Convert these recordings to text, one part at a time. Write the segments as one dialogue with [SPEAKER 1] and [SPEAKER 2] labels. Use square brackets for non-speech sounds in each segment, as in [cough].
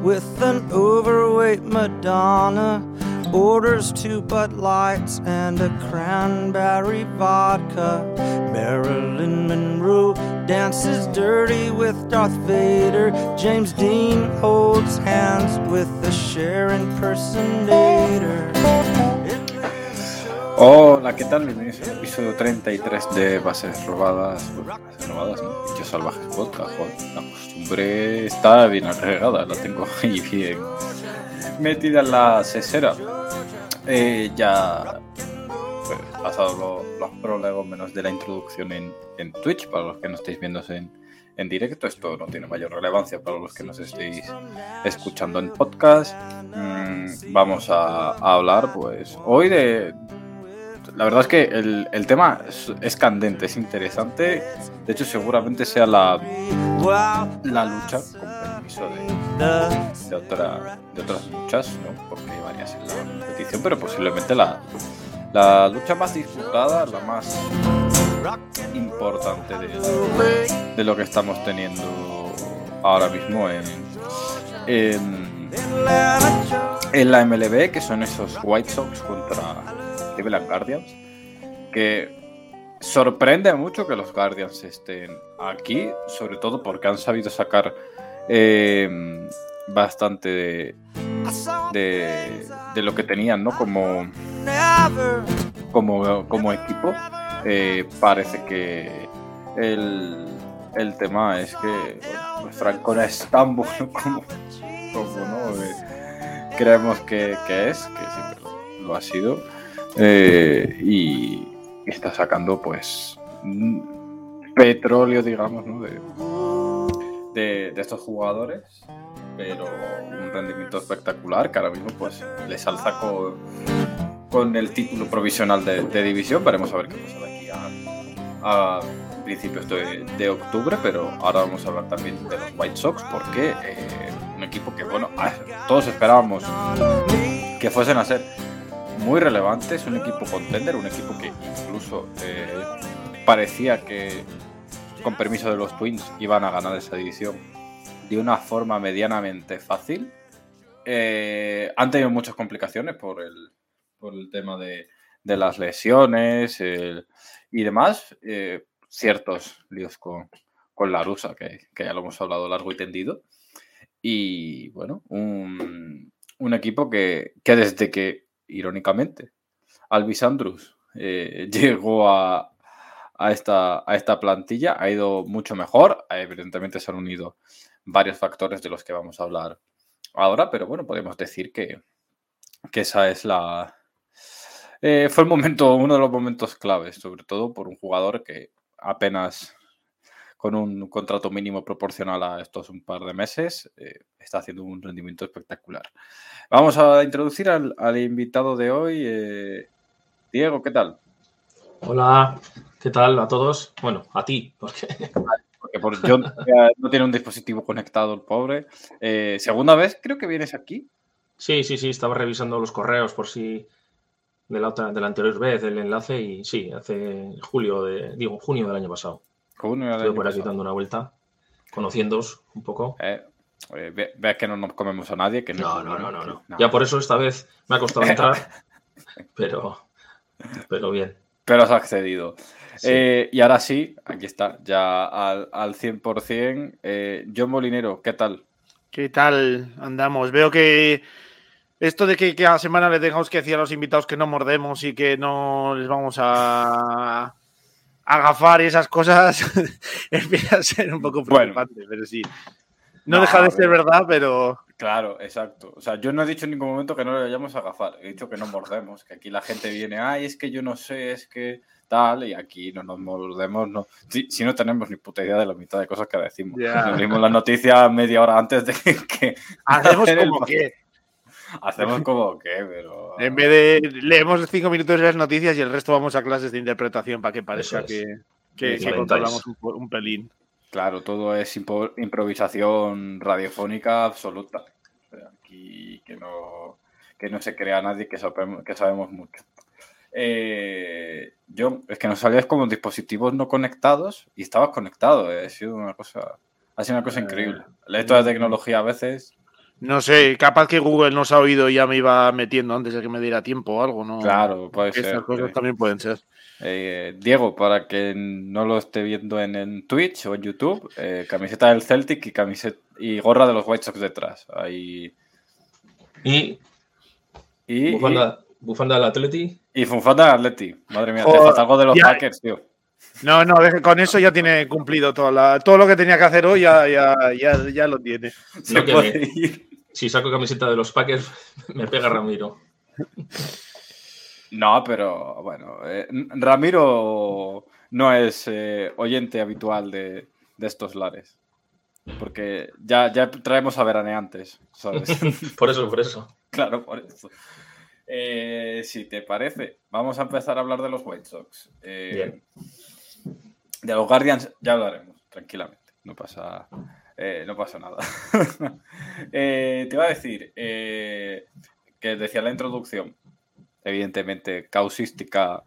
[SPEAKER 1] with an overweight Madonna. Orders two Bud Lights and a cranberry vodka. Marilyn Monroe dances dirty with Darth Vader. James Dean holds hands with the Cher impersonator.
[SPEAKER 2] Hola, oh, ¿qué tal? Bienvenidos episodio 33 de Bases Robadas. Bases Robadas, ¿no? Salvajes Podcast. Joder, la costumbre está bien agregada, la tengo [laughs] ahí bien metida en la sesera. Eh, ya pues, pasado lo- los prólogos menos de la introducción en, Twitch, para los que no estéis viendo en, en directo. Esto no tiene mayor relevancia para los que nos estéis escuchando en podcast. Mm, vamos a, a hablar, pues, hoy de. La verdad es que el, el tema es, candente, es interesante. De hecho, seguramente sea la, la lucha, con permiso de, de, otra- de otras luchas, ¿no? porque hay varias en la competición, pero posiblemente la, la lucha más disputada, la más importante de, de lo que estamos teniendo ahora mismo en, en, en la MLB, que son esos White Sox contra Cleveland Guardians, que sorprende mucho que los Guardians estén aquí, sobre todo porque han sabido sacar eh, bastante de, de, lo que tenían, ¿no? Como, como, como equipo. Eh, parece que el, el tema es que bueno, pues Franco no es tan bueno [laughs] como, como ¿no? Eh, creemos que, que es, que siempre lo ha sido. Eh, y está sacando pues mm, petróleo, digamos, ¿no? de, de, estos jugadores, pero un rendimiento espectacular que ahora mismo pues les alza con, con el título provisional de, de división. Veremos a ver qué pasa de aquí a, a principios de, de octubre, pero ahora vamos a hablar también de los White Sox porque eh, un equipo que, bueno, todos esperábamos que fuesen a ser muy relevantes, un equipo contender, un equipo que incluso eh, parecía que, con permiso de los Twins, iban a ganar esa división de una forma medianamente fácil. Eh, han tenido muchas complicaciones por el, por el tema de, de las lesiones y demás. eh, ciertos líos con, con la rusa, que, que ya lo hemos hablado largo y tendido. Y bueno, un, un equipo que, que desde que, irónicamente, Alvis Andrus eh, [laughs] llegó a, a, esta, a esta plantilla, ha ido mucho mejor. Evidentemente se han unido varios factores de los que vamos a hablar ahora, pero bueno, podemos decir que, que esa es la... eh, fue el momento, uno de los momentos claves, sobre todo por un jugador que apenas con un contrato mínimo proporcional a estos un par de meses, eh, está haciendo un rendimiento espectacular. Vamos a introducir al, al invitado de hoy. eh, Diego, ¿qué tal?
[SPEAKER 3] Hola, ¿qué tal a todos? Bueno, a ti, porque
[SPEAKER 2] Porque por John no tiene un dispositivo conectado, el pobre. Eh, segunda vez, creo que vienes aquí.
[SPEAKER 3] sí, sí, sí, estaba revisando los correos por si de la, otra, de la anterior vez el enlace y sí, hace julio de, digo, junio del año pasado.
[SPEAKER 2] Del
[SPEAKER 3] Estuve
[SPEAKER 2] año
[SPEAKER 3] por aquí
[SPEAKER 2] pasado.
[SPEAKER 3] dando una vuelta, conociéndoos un poco.
[SPEAKER 2] Eh, eh, ve- veas que no nos comemos a nadie. Que
[SPEAKER 3] No, no, no, no, Ya por eso esta vez me ha costado [laughs] entrar, pero, pero bien.
[SPEAKER 2] Pero has accedido.
[SPEAKER 3] Sí.
[SPEAKER 2] Eh, y ahora sí, aquí está, ya al, al 100%. Eh, John Molinero, ¿qué tal?
[SPEAKER 4] ¿Qué tal andamos? Veo que esto de que cada semana le tengamos que decir a los invitados que no mordemos y que no les vamos a agafar y esas cosas [laughs] empieza a ser un poco
[SPEAKER 2] Bueno.
[SPEAKER 4] preocupante, pero sí. No,
[SPEAKER 2] No,
[SPEAKER 4] deja de ser
[SPEAKER 2] ver.
[SPEAKER 4] verdad, pero
[SPEAKER 2] Claro, exacto. O sea, yo no he dicho en ningún momento que no le vayamos a agafar. He dicho que no mordemos, que aquí la gente viene, ay, es que yo no sé, es que tal, y aquí no nos mordemos. No. Si, si no tenemos ni puta idea de la mitad de cosas que decimos.
[SPEAKER 4] Ya.
[SPEAKER 2] Nos dimos la noticia media hora antes de [laughs] que
[SPEAKER 4] hacemos
[SPEAKER 2] hacer el-
[SPEAKER 4] como que
[SPEAKER 2] hacemos [laughs] como que, pero.
[SPEAKER 4] en vez de leemos cinco minutos de las noticias y el resto vamos a clases de interpretación para que parezca
[SPEAKER 3] es.
[SPEAKER 4] que, controlamos un, pelín.
[SPEAKER 2] Claro, todo es impo- improvisación radiofónica absoluta. Aquí que no, que no se crea nadie que, sabemos- que sabemos mucho. Eh, yo, es que nos salías como dispositivos no conectados y estabas conectado. eh, Ha sido una cosa, ha sido una cosa
[SPEAKER 3] Eh,
[SPEAKER 2] increíble. Esto de tecnología a veces.
[SPEAKER 4] No sé, capaz que Google nos ha oído y ya me iba metiendo antes de que me diera tiempo o algo, ¿no?
[SPEAKER 2] Claro, puede
[SPEAKER 4] Estas
[SPEAKER 2] ser.
[SPEAKER 4] cosas
[SPEAKER 2] eh.
[SPEAKER 4] también pueden ser.
[SPEAKER 2] Eh, Diego, para que no lo esté viendo en, en Twitch o en YouTube, eh, camiseta del Celtic y camiseta y gorra de los White Sox detrás. Ahí.
[SPEAKER 3] Y
[SPEAKER 2] Y,
[SPEAKER 3] bufanda, bufanda del Atleti.
[SPEAKER 2] y, y Funfanda del Atleti. Madre mía, te
[SPEAKER 4] Joder,
[SPEAKER 2] falta algo de los
[SPEAKER 4] ya.
[SPEAKER 2] Packers, tío.
[SPEAKER 4] No, no, con eso ya tiene cumplido toda la- todo lo que tenía que hacer hoy, ya, ya, ya, ya lo tiene.
[SPEAKER 3] No,
[SPEAKER 2] puede ir.
[SPEAKER 3] Si saco camiseta de los Packers, [laughs] me pega Ramiro.
[SPEAKER 2] No, pero bueno, eh, Ramiro no es eh, oyente habitual de, de estos lares. Porque ya, ya traemos a veraneantes, ¿sabes? [laughs]
[SPEAKER 3] Por eso, por eso. [laughs]
[SPEAKER 2] Claro, por eso. Eh, si te parece, vamos a empezar a hablar de los White Sox.
[SPEAKER 3] Bien.
[SPEAKER 2] De los Guardians ya hablaremos, tranquilamente. No pasa, eh, no pasa nada. [laughs] Eh, te iba a decir eh, que decía la introducción, evidentemente causística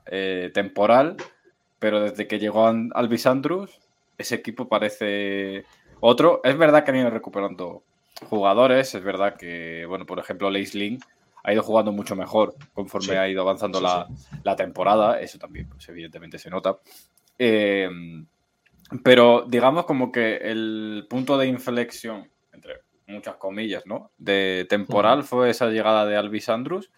[SPEAKER 2] temporal, pero desde que llegó Alvis Andrews, ese equipo parece otro. Es verdad que han ido recuperando jugadores, es verdad que, bueno, por ejemplo, Leis Link ha ido jugando mucho mejor conforme
[SPEAKER 3] Sí.
[SPEAKER 2] ha ido avanzando
[SPEAKER 3] Sí,
[SPEAKER 2] la, la temporada, eso también, pues evidentemente se nota. Eh, pero digamos como que el punto de inflexión, entre muchas comillas, ¿no? De temporal fue esa llegada de Alvis Andrews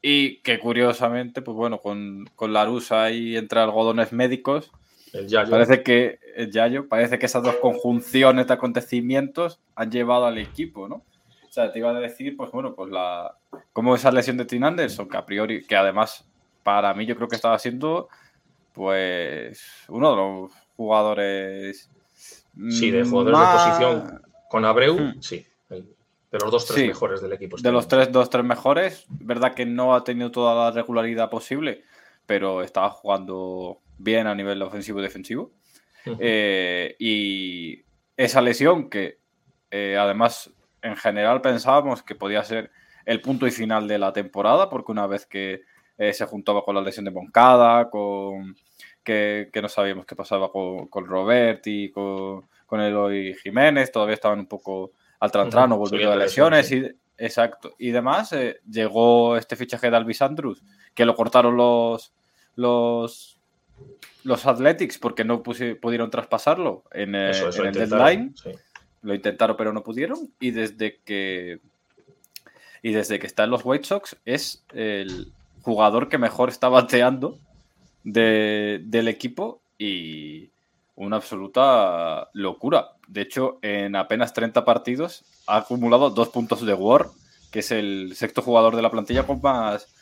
[SPEAKER 2] y que curiosamente, pues bueno, con, con la rusa ahí entre algodones médicos,
[SPEAKER 3] El Yayo.
[SPEAKER 2] Parece que, eh, Yayo, parece que esas dos conjunciones de acontecimientos han llevado al equipo, ¿no? O sea, te iba a decir, pues bueno, pues la. Como esa lesión de Tim Anderson, que a priori, que además, para mí, yo creo que estaba siendo, pues, uno de los jugadores.
[SPEAKER 3] Sí, de jugadores
[SPEAKER 2] más-
[SPEAKER 3] de posición. Con Abreu,
[SPEAKER 2] Hmm.
[SPEAKER 3] sí. de los dos, tres
[SPEAKER 2] Sí.
[SPEAKER 3] mejores del equipo. este
[SPEAKER 2] De los tres, dos, tres mejores, verdad que no ha tenido toda la regularidad posible, pero estaba jugando bien a nivel ofensivo y defensivo. Eh, y esa lesión que eh, además en general pensábamos que podía ser el punto y final de la temporada, porque una vez que eh, se juntaba con la lesión de Moncada, con que, que no sabíamos qué pasaba con, con Robert y con, con Eloy Jiménez, todavía estaban un poco al trantrano,
[SPEAKER 3] Ujú,
[SPEAKER 2] volviendo de lesiones y exacto. Y demás, eh, llegó este fichaje de Alvis Andrews, que lo cortaron los los los Athletics porque no pudieron traspasarlo en, eh,
[SPEAKER 3] Eso, eso,
[SPEAKER 2] en el deadline.
[SPEAKER 3] sí.
[SPEAKER 2] Lo intentaron, pero no pudieron. Y desde que. Y desde que está en los White Sox, es el jugador que mejor está bateando de- del equipo. Y una absoluta locura. De hecho, en apenas 30 partidos ha acumulado dos puntos de War, que es el sexto jugador de la plantilla con más.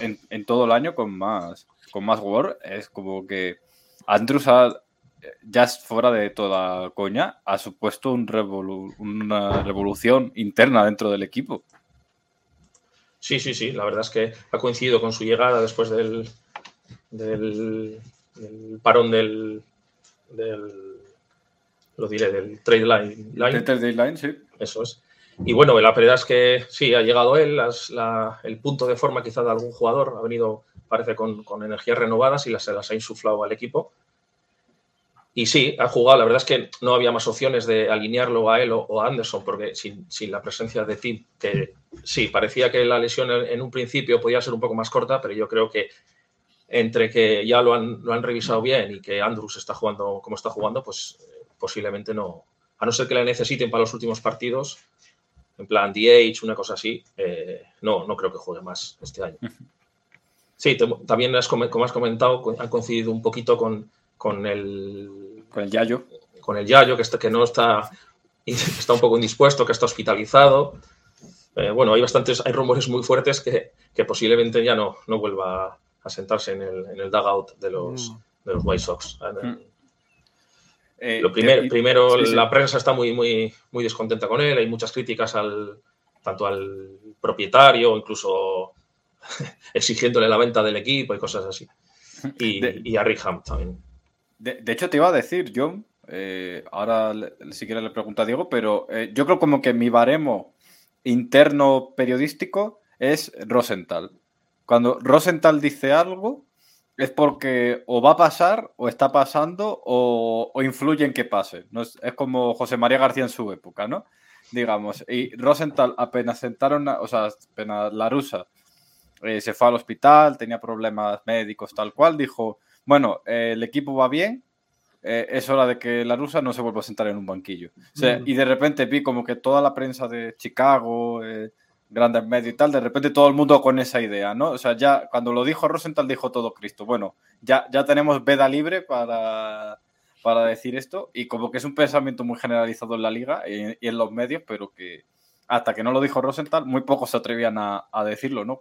[SPEAKER 2] En, todo el año con más. Con más War. Es como que. Andrews ha, ya fuera de toda coña, ha supuesto un revolu- una revolución interna dentro del equipo.
[SPEAKER 3] Sí, sí, sí. La verdad es que ha coincidido con su llegada después del, del, del parón del, del. Lo diré, del trade line. line.
[SPEAKER 2] Del deadline, sí.
[SPEAKER 3] Eso es. Y bueno, la verdad es que sí, ha llegado él, las- la- el punto de forma quizá de algún jugador ha venido, parece, con, con energías renovadas y las, se las ha insuflado al equipo. Y sí, ha jugado, la verdad es que no había más opciones de alinearlo a él o, o a Anderson, porque sin, sin la presencia de Tim, que sí, parecía que la lesión en, en un principio podía ser un poco más corta, pero yo creo que entre que ya lo han, lo han revisado bien y que Andrews está jugando como está jugando, pues eh, posiblemente no, a no ser que la necesiten para los últimos partidos, en plan DH, una cosa así, eh, no, no creo que juegue más este año. Sí, te- también, has como has comentado, co- han coincidido un poquito con, con el,
[SPEAKER 2] Con el Yayo.
[SPEAKER 3] con el Yayo, que, está, que no está, [laughs] está un poco indispuesto, que está hospitalizado. Eh, bueno, hay bastantes, hay rumores muy fuertes que, que posiblemente ya no, no vuelva a sentarse en el, en el dugout de los,
[SPEAKER 4] Mm.
[SPEAKER 3] de los White Sox.
[SPEAKER 2] Mm. Eh,
[SPEAKER 3] Lo primer- primero,
[SPEAKER 2] sí, sí.
[SPEAKER 3] la prensa está muy, muy, muy descontenta con él. Hay muchas críticas al tanto al propietario, incluso [laughs] exigiéndole la venta del equipo y cosas así. Y, [laughs]
[SPEAKER 2] De-
[SPEAKER 3] y a Riham también.
[SPEAKER 2] De, de hecho, te iba a decir, John, eh, ahora le- si quieres le pregunto a Diego, pero eh, yo creo como que mi baremo interno periodístico es Rosenthal. Cuando Rosenthal dice algo, es porque o va a pasar, o está pasando, o, o influye en que pase. No es, es como José María García en su época, ¿no? digamos. Y Rosenthal apenas sentaron, o sea, apenas la rusa eh, se fue al hospital, tenía problemas médicos, tal cual, dijo, bueno, eh, el equipo va bien, eh, es hora de que la rusa no se vuelva a sentar en un banquillo. Mm. Y de repente vi como que toda la prensa de Chicago, grandes medios y tal, de repente todo el mundo con esa idea, ¿no? O sea, ya cuando lo dijo Rosenthal dijo todo Cristo. Bueno, ya, ya tenemos veda libre para, para decir esto y como que es un pensamiento muy generalizado en la liga y, en los medios, pero que hasta que no lo dijo Rosenthal, muy pocos se atrevían a, decirlo, ¿no?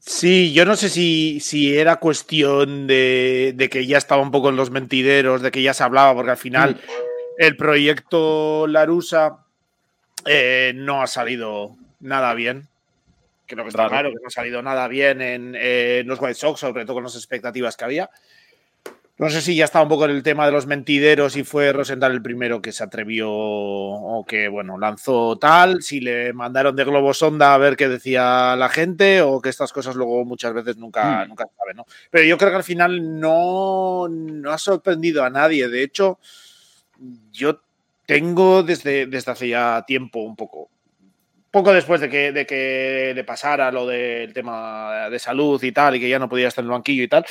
[SPEAKER 4] Sí, yo no sé si, si era cuestión de, que ya estaba un poco en los mentideros, de que ya se hablaba, porque al final mm. el proyecto Larusa eh, no ha salido nada bien. Creo que está claro que no ha salido nada bien en, los White Sox, sobre todo con las expectativas que había. No sé si ya estaba un poco en el tema de los mentideros y fue Rosenthal el primero que se atrevió o que, bueno, lanzó tal, si le mandaron de globo sonda a ver qué decía la gente o que estas cosas luego muchas veces nunca, hmm. nunca saben, ¿no? Pero yo creo que al final no, no ha sorprendido a nadie. De hecho, yo tengo desde, desde hace ya tiempo un poco poco después de que, de que le pasara lo del tema de salud y tal, y que ya no podía estar en el banquillo y tal,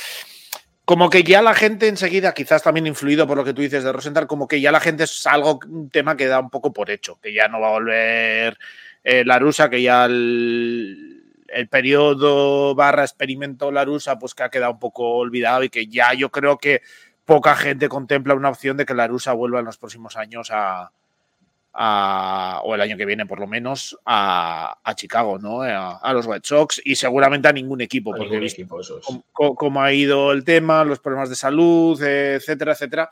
[SPEAKER 4] como que ya la gente enseguida, quizás también influido por lo que tú dices de Rosenthal, como que ya la gente es algo, un tema que da un poco por hecho, que ya no va a volver eh, la rusa, que ya el, el, periodo barra experimento la rusa, pues que ha quedado un poco olvidado y que ya yo creo que poca gente contempla una opción de que la rusa vuelva en los próximos años a, o el año que viene por lo menos, a, Chicago, ¿no? A, los White Sox y seguramente a ningún equipo, porque equipo, Cómo, ha ido el tema, los problemas de salud, etcétera, etcétera,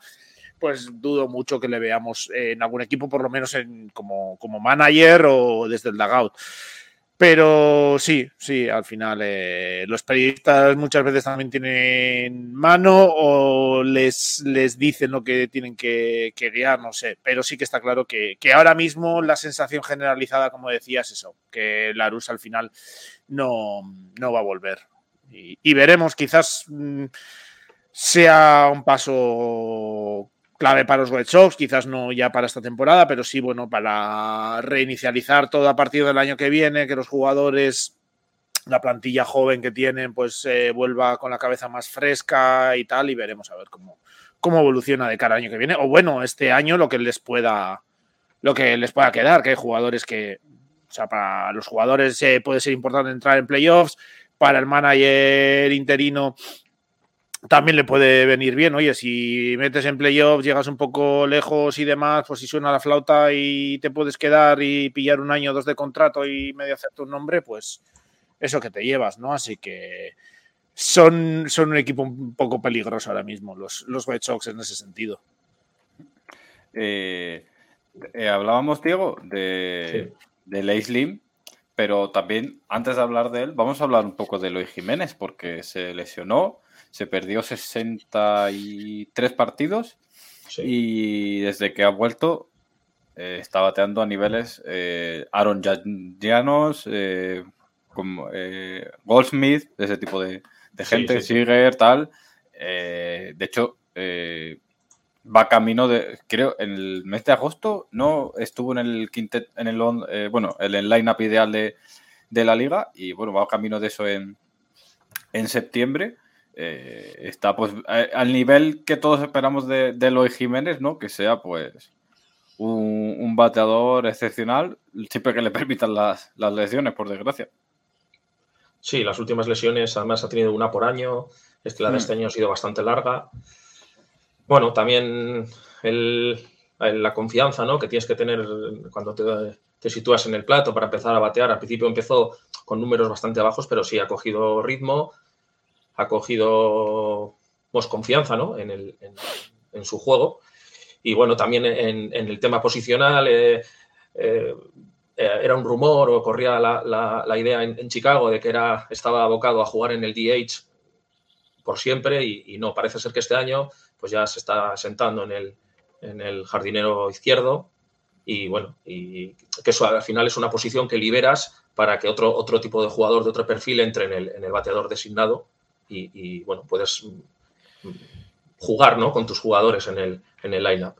[SPEAKER 4] pues dudo mucho que le veamos en algún equipo, por lo menos en, como, como manager o desde el dugout. Pero sí, sí, al final eh, los periodistas muchas veces también tienen mano o les, les dicen lo que tienen que, guiar, no sé. Pero sí que está claro que, ahora mismo la sensación generalizada, como decías, es eso, que la Rus al final no, no va a volver. Y, veremos, quizás mm, sea un paso clave para los White Sox, quizás no ya para esta temporada, pero sí, bueno, para reinicializar todo a partir del año que viene, que los jugadores, la plantilla joven que tienen, pues eh, vuelva con la cabeza más fresca y tal, y veremos a ver cómo, cómo evoluciona de cara al año que viene. O bueno, este año lo que les pueda, lo que les pueda quedar, que hay jugadores que, o sea, para los jugadores eh, puede ser importante entrar en playoffs, para el manager interino también le puede venir bien. Oye, si metes en playoffs, llegas un poco lejos y demás, pues si suena la flauta y te puedes quedar y pillar un año o dos de contrato y medio hacerte un nombre, pues eso que te llevas, ¿no? Así que son, son un equipo un poco peligroso ahora mismo, los, los White Sox en ese sentido.
[SPEAKER 2] Eh, eh, hablábamos, Diego, de, de Slim, pero también antes de hablar de él, vamos a hablar un poco de Eloy Jiménez, porque se lesionó se perdió 63 partidos y desde que ha vuelto eh, está bateando a niveles eh, Aaron Llanos, eh, como, Goldsmith, de ese tipo de, gente, sí, tal. de hecho, va camino de, creo, en el mes de agosto no estuvo en el quintet, en el, bueno, el line-up ideal de, de, la liga y bueno, va camino de eso en, en septiembre. Eh, está pues al nivel que todos esperamos de, de Eloy Jiménez, ¿no? Que sea pues un, bateador excepcional, siempre que le permitan las, lesiones, por desgracia.
[SPEAKER 3] Sí, las últimas lesiones además ha tenido una por año, es que la de mm. este año ha sido bastante larga. Bueno, también la confianza ¿no? que tienes que tener cuando te, te, sitúas en el plato para empezar a batear. Al principio empezó con números bastante bajos, pero sí ha cogido ritmo, ha cogido pues, confianza en, su juego. Y bueno, también en, el tema posicional, eh, eh, era un rumor o corría la, idea en, Chicago de que era, estaba abocado a jugar en el DH por siempre y, no, parece ser que este año pues ya se está sentando en el, en el jardinero izquierdo y bueno, y que eso al final es una posición que liberas para que otro, otro tipo de jugador de otro perfil entre en el, en el bateador designado y, bueno, puedes jugar ¿no? con tus jugadores en el, en el line-up.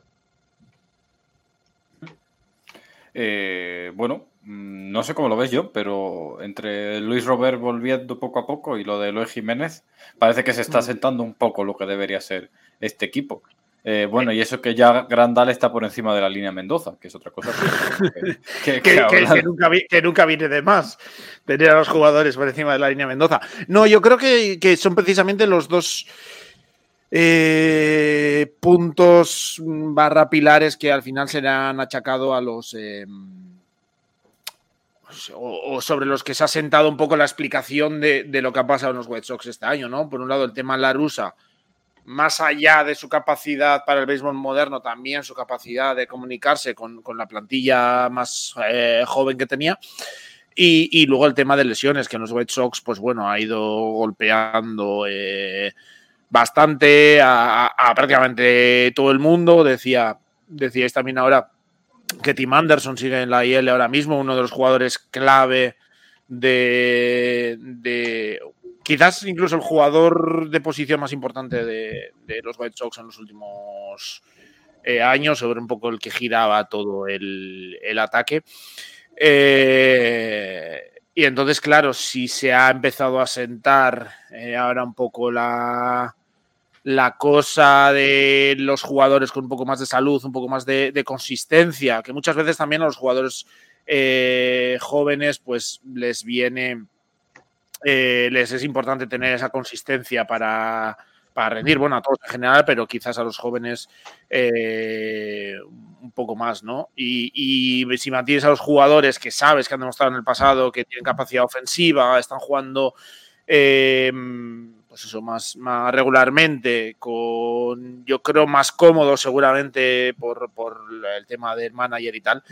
[SPEAKER 2] Eh, bueno, mm, no sé cómo lo ves yo, pero entre Luis Robert volviendo poco a poco y lo de Luis Jiménez, parece que se está mm. sentando un poco lo que debería ser este equipo. Eh, bueno, y eso que ya Grandal está por encima de la línea Mendoza, que es otra cosa
[SPEAKER 4] que, nunca, viene de más tener a los jugadores por encima de la línea Mendoza. No, yo creo que, son precisamente los dos eh, puntos barra pilares que al final se le han achacado a los... Em, o, sobre los que se ha sentado un poco la explicación de, de, lo que ha pasado en los White Sox este año, ¿no? Por un lado, el tema La Rusa más allá de su capacidad para el béisbol moderno, también su capacidad de comunicarse con, la plantilla más eh, joven que tenía. Y, luego el tema de lesiones, que en los White Sox, pues bueno, ha ido golpeando eh, bastante a, prácticamente todo el mundo. Decía, decíais también ahora que Tim Anderson sigue en la IL ahora mismo, uno de los jugadores clave de, de quizás incluso el jugador de posición más importante de, los White Sox en los últimos eh, años, sobre un poco el que giraba todo el, ataque. Eh, y entonces, claro, si se ha empezado a sentar eh, ahora un poco la, cosa de los jugadores con un poco más de salud, un poco más de, de consistencia, que muchas veces también a los jugadores jóvenes pues les viene eh, les es importante tener esa consistencia para, rendir, bueno, a todos en general, pero quizás a los jóvenes eh, un poco más, ¿no? Y, si mantienes a los jugadores que sabes que han demostrado en el pasado que tienen capacidad ofensiva, están jugando, em, pues eso, más, más regularmente, con, yo creo, más cómodo seguramente por, el tema del manager y tal.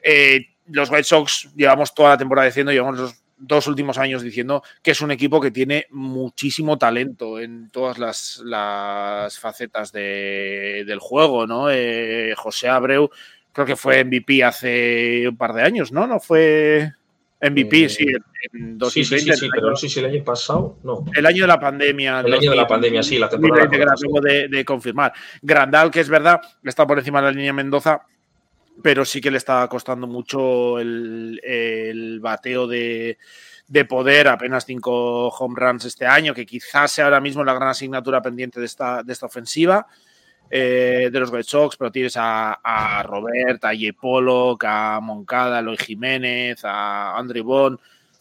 [SPEAKER 4] Eh, los White Sox llevamos toda la temporada diciendo, llevamos los dos últimos años diciendo que es un equipo que tiene muchísimo talento en todas las, facetas del juego, ¿no? Eh, José Abreu creo que fue MVP hace un par de años, ¿no? No fue MVP,
[SPEAKER 3] eh, sí, en 2020. Sí, sí, sí, pero no sé si el año pasado, no.
[SPEAKER 4] El año de la pandemia.
[SPEAKER 3] El año de la pandemia, sí, la temporada.
[SPEAKER 4] de, de, confirmar. Grandal, que es verdad, está por encima de la línea Mendoza, pero sí que le está costando mucho el, bateo de, poder, apenas cinco home runs este año, que quizás sea ahora mismo la gran asignatura pendiente de esta, de esta ofensiva eh, de los Red Sox, pero tienes a, a Robert, a Yepolo, a Moncada, a Eloy Jiménez, a Andrew Bond,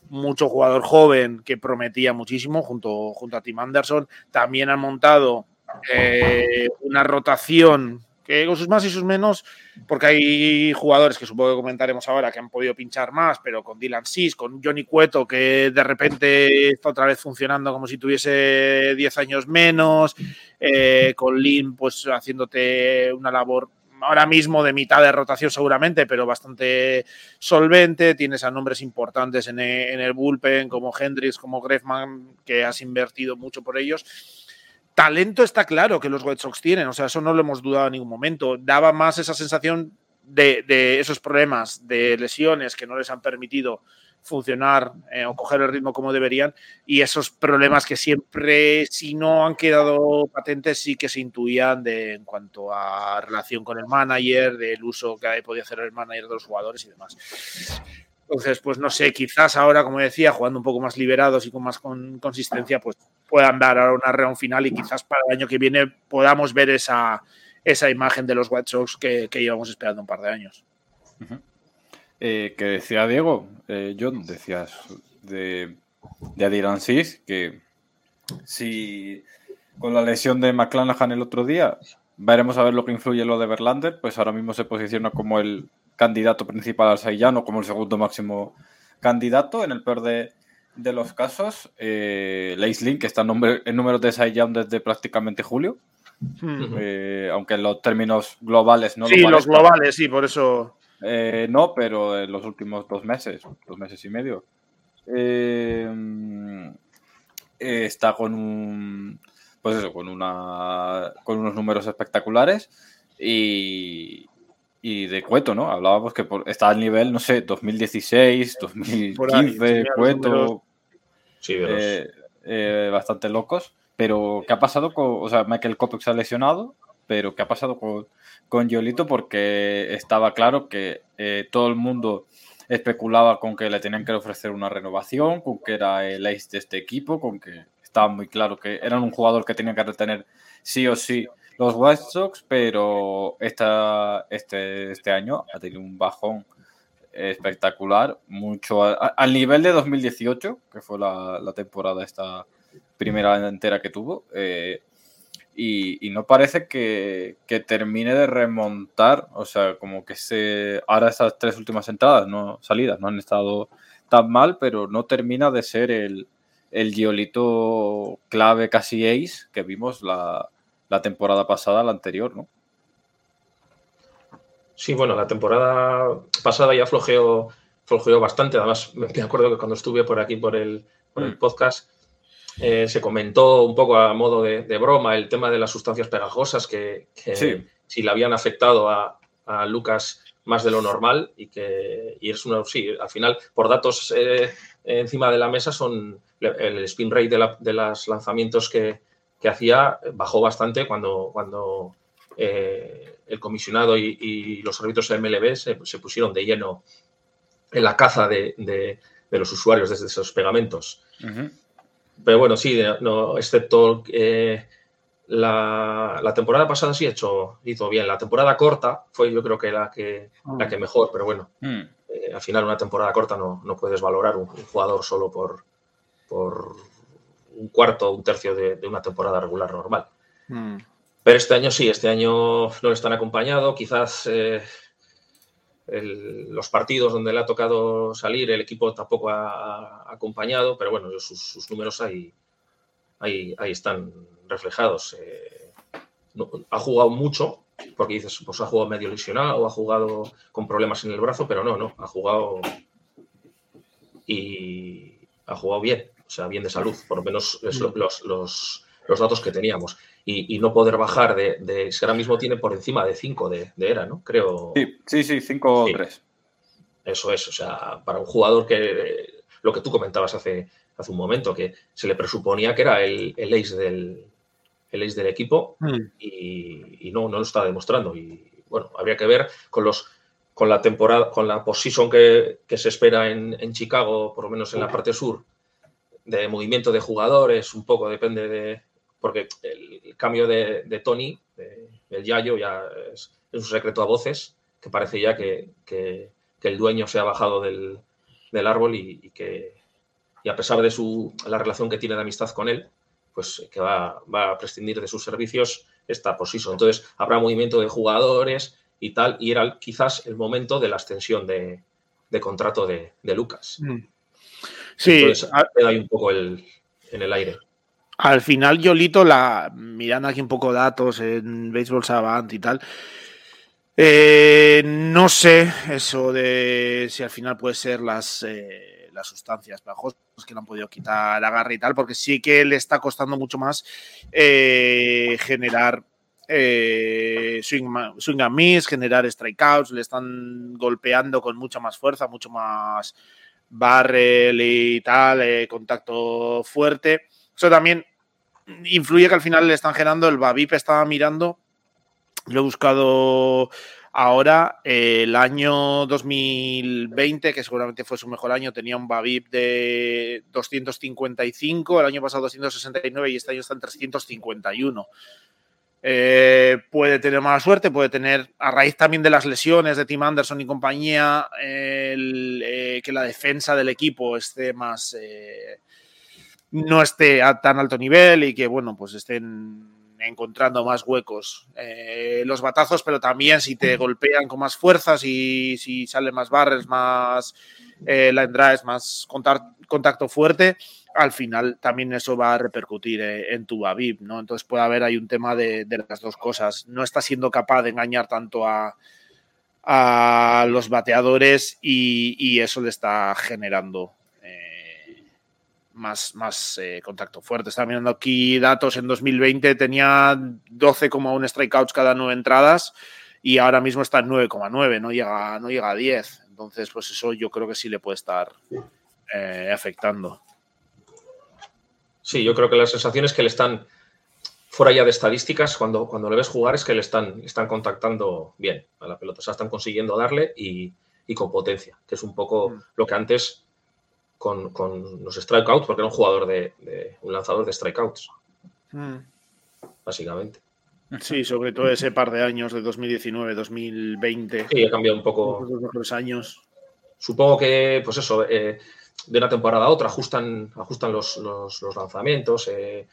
[SPEAKER 4] mucho jugador joven que prometía muchísimo junto, junto a Tim Anderson. También han montado eh, una rotación con sus más y sus menos, porque hay jugadores que supongo que comentaremos ahora que han podido pinchar más, pero con Dylan Sis, con Johnny Cueto, que de repente está otra vez funcionando como si tuviese 10 años menos, eh, con Lynn pues haciéndote una labor ahora mismo de mitad de rotación seguramente, pero bastante solvente. Tienes a nombres importantes en en el bullpen como Hendrix, como Grefman, que has invertido mucho por ellos talento está claro que los White Sox tienen, o sea, eso no lo hemos dudado en ningún momento. Daba más esa sensación de, esos problemas de lesiones que no les han permitido funcionar eh, o coger el ritmo como deberían y esos problemas que siempre, si no han quedado patentes, sí que se intuían de, en cuanto a relación con el manager, del uso que podía hacer el manager de los jugadores y demás. Entonces, pues no sé, quizás ahora, como decía, jugando un poco más liberados y con más consistencia, pues puedan dar ahora una reunión final y quizás para el año que viene podamos ver esa, esa imagen de los White Sox que, que íbamos esperando un par de años.
[SPEAKER 2] Eh, que decía Diego, eh, John, decías de, de Adiran que si con la lesión de McClanahan el otro día, veremos a ver lo que influye lo de Verlander, pues ahora mismo se posiciona como el candidato principal al Saiyano, como el segundo máximo candidato. En el peor de, los casos, eh, Link, que está en, en números de Saiyan desde prácticamente julio. Eh, aunque en los términos globales no
[SPEAKER 4] sí, los globales, sí, por eso.
[SPEAKER 2] Eh, no, pero en los últimos dos meses, dos meses y medio. Eh, está con un. Pues eso, con una. con unos números espectaculares. Y, y de Cueto, ¿no? Hablábamos que está al nivel, no sé, 2016, 2015, Cueto. Sí, eh, eh, bastante locos. Pero, ¿qué ha pasado con. O sea, Michael Kopech se ha lesionado. pero ¿qué ha pasado con, con Yolito? Porque estaba claro que eh, todo el mundo especulaba con que le tenían que ofrecer una renovación, con que era el ace de este equipo, con que estaba muy claro que era un jugador que tenía que retener sí o sí los White Sox, pero esta, este, este año ha tenido un bajón espectacular, mucho al nivel de 2018, que fue la, temporada esta primera entera que tuvo, eh, y, no parece que, termine de remontar, o sea, como que se ahora estas tres últimas entradas, no salidas, no han estado tan mal, pero no termina de ser el, el Giolito clave casi ace que vimos la, la temporada pasada, la anterior, ¿no?
[SPEAKER 3] Sí, bueno, la temporada pasada ya flojeó, flojeó bastante. Además, me acuerdo que cuando estuve por aquí por el, el mm. podcast, eh, se comentó un poco a modo de, broma el tema de las sustancias pegajosas que, si le habían afectado a, Lucas más de lo normal y que y es una sí al final por datos eh, encima de la mesa son el spin rate de, de los lanzamientos que, que hacía bajó bastante cuando, cuando eh, el comisionado y, los árbitros de MLB se, pusieron de lleno en la caza de, los usuarios desde esos pegamentos. Pero bueno, sí, no, excepto eh, la, temporada pasada sí hecho, hizo bien. La temporada corta fue yo creo que la que, la que mejor, pero bueno, mm. eh, al final una temporada corta no, no puedes valorar un, un jugador solo por, por un cuarto o un tercio de, una temporada regular normal. Hmm. Pero este año sí, este año no están acompañado. Quizás eh, los partidos donde le ha tocado salir, el equipo tampoco ha, acompañado, pero bueno, sus, números ahí, ahí, ahí, están reflejados. Eh, ha jugado mucho, porque dices, pues ha jugado medio lesionado, ha jugado con problemas en el brazo, pero no, no, ha jugado y ha jugado bien o sea, bien de salud, por lo menos mm. los, los, los, datos que teníamos. Y, no poder bajar de, de, ahora mismo tiene por encima de 5 de, de, era, ¿no? Creo.
[SPEAKER 2] Sí, sí, 5 o 3.
[SPEAKER 3] Eso es, o sea, para un jugador que lo que tú comentabas hace, hace un momento, que se le presuponía que era el, el ace del, el ace del equipo mm. y, no, no lo está demostrando. Y bueno, habría que ver con los con la temporada, con la posición que, que se espera en, en, Chicago, por lo menos en la parte sur, de movimiento de jugadores, un poco depende de. Porque el, cambio de, Tony, el Yayo, ya es, un secreto a voces, que parece ya que, el dueño se ha bajado del, árbol y, que. Y a pesar de su, la relación que tiene de amistad con él, pues que va, a prescindir de sus servicios esta posición. Entonces, habrá movimiento de jugadores y tal, y era quizás el momento de la extensión de, contrato de, Lucas. Mm.
[SPEAKER 4] Sí,
[SPEAKER 3] queda ahí un poco en el aire.
[SPEAKER 4] Al final, Yolito, la, mirando aquí un poco datos en Baseball Savant y tal, eh, no sé eso de si al final puede ser las, eh, las sustancias pegajosas que no han podido quitar agarre y tal, porque sí que le está costando mucho más eh, generar swing, swing and miss, generar strikeouts, le están golpeando con mucha más fuerza, mucho más barrel y tal, eh, contacto fuerte. Eso también influye que al final le están generando el Babip estaba mirando, lo he buscado ahora, el año 2020, que seguramente fue su mejor año, tenía un Babip de 255, el año pasado 269 y este año está en 351. Eh, puede tener mala suerte, puede tener, a raíz también de las lesiones de Tim Anderson y compañía, eh, que la defensa del equipo esté más. Eh, no esté a tan alto nivel y que, bueno, pues estén encontrando más huecos los batazos, pero también si te golpean con más fuerzas y si salen más barres, más la entrada es más contacto fuerte, al final también eso va a repercutir eh, en tu Babib, ¿no? Entonces puede haber ahí un tema de, las dos cosas. No está siendo capaz de engañar tanto a, los bateadores y, eso le está generando eh, más, más eh, contacto fuerte. Está mirando aquí datos, en 2020 tenía 12,1 strikeouts cada nueve entradas y ahora mismo está en 9,9, no llega, no llega a 10. Entonces, pues eso yo creo que sí le puede estar afectando.
[SPEAKER 3] Sí, yo creo que las sensaciones que le están fuera ya de estadísticas, cuando, cuando le ves jugar es que le están, están contactando bien a la pelota, o sea, están consiguiendo darle y, con potencia, que es un poco mm. lo que antes con, los strikeouts, porque era un jugador de, un lanzador de strikeouts, mm. básicamente.
[SPEAKER 4] Sí, sobre todo ese par de años de 2019, 2020.
[SPEAKER 3] Sí, ha cambiado un poco.
[SPEAKER 4] Los mejores años.
[SPEAKER 3] Supongo que, pues eso, eh, de una temporada a otra ajustan, ajustan los, lanzamientos. Eh,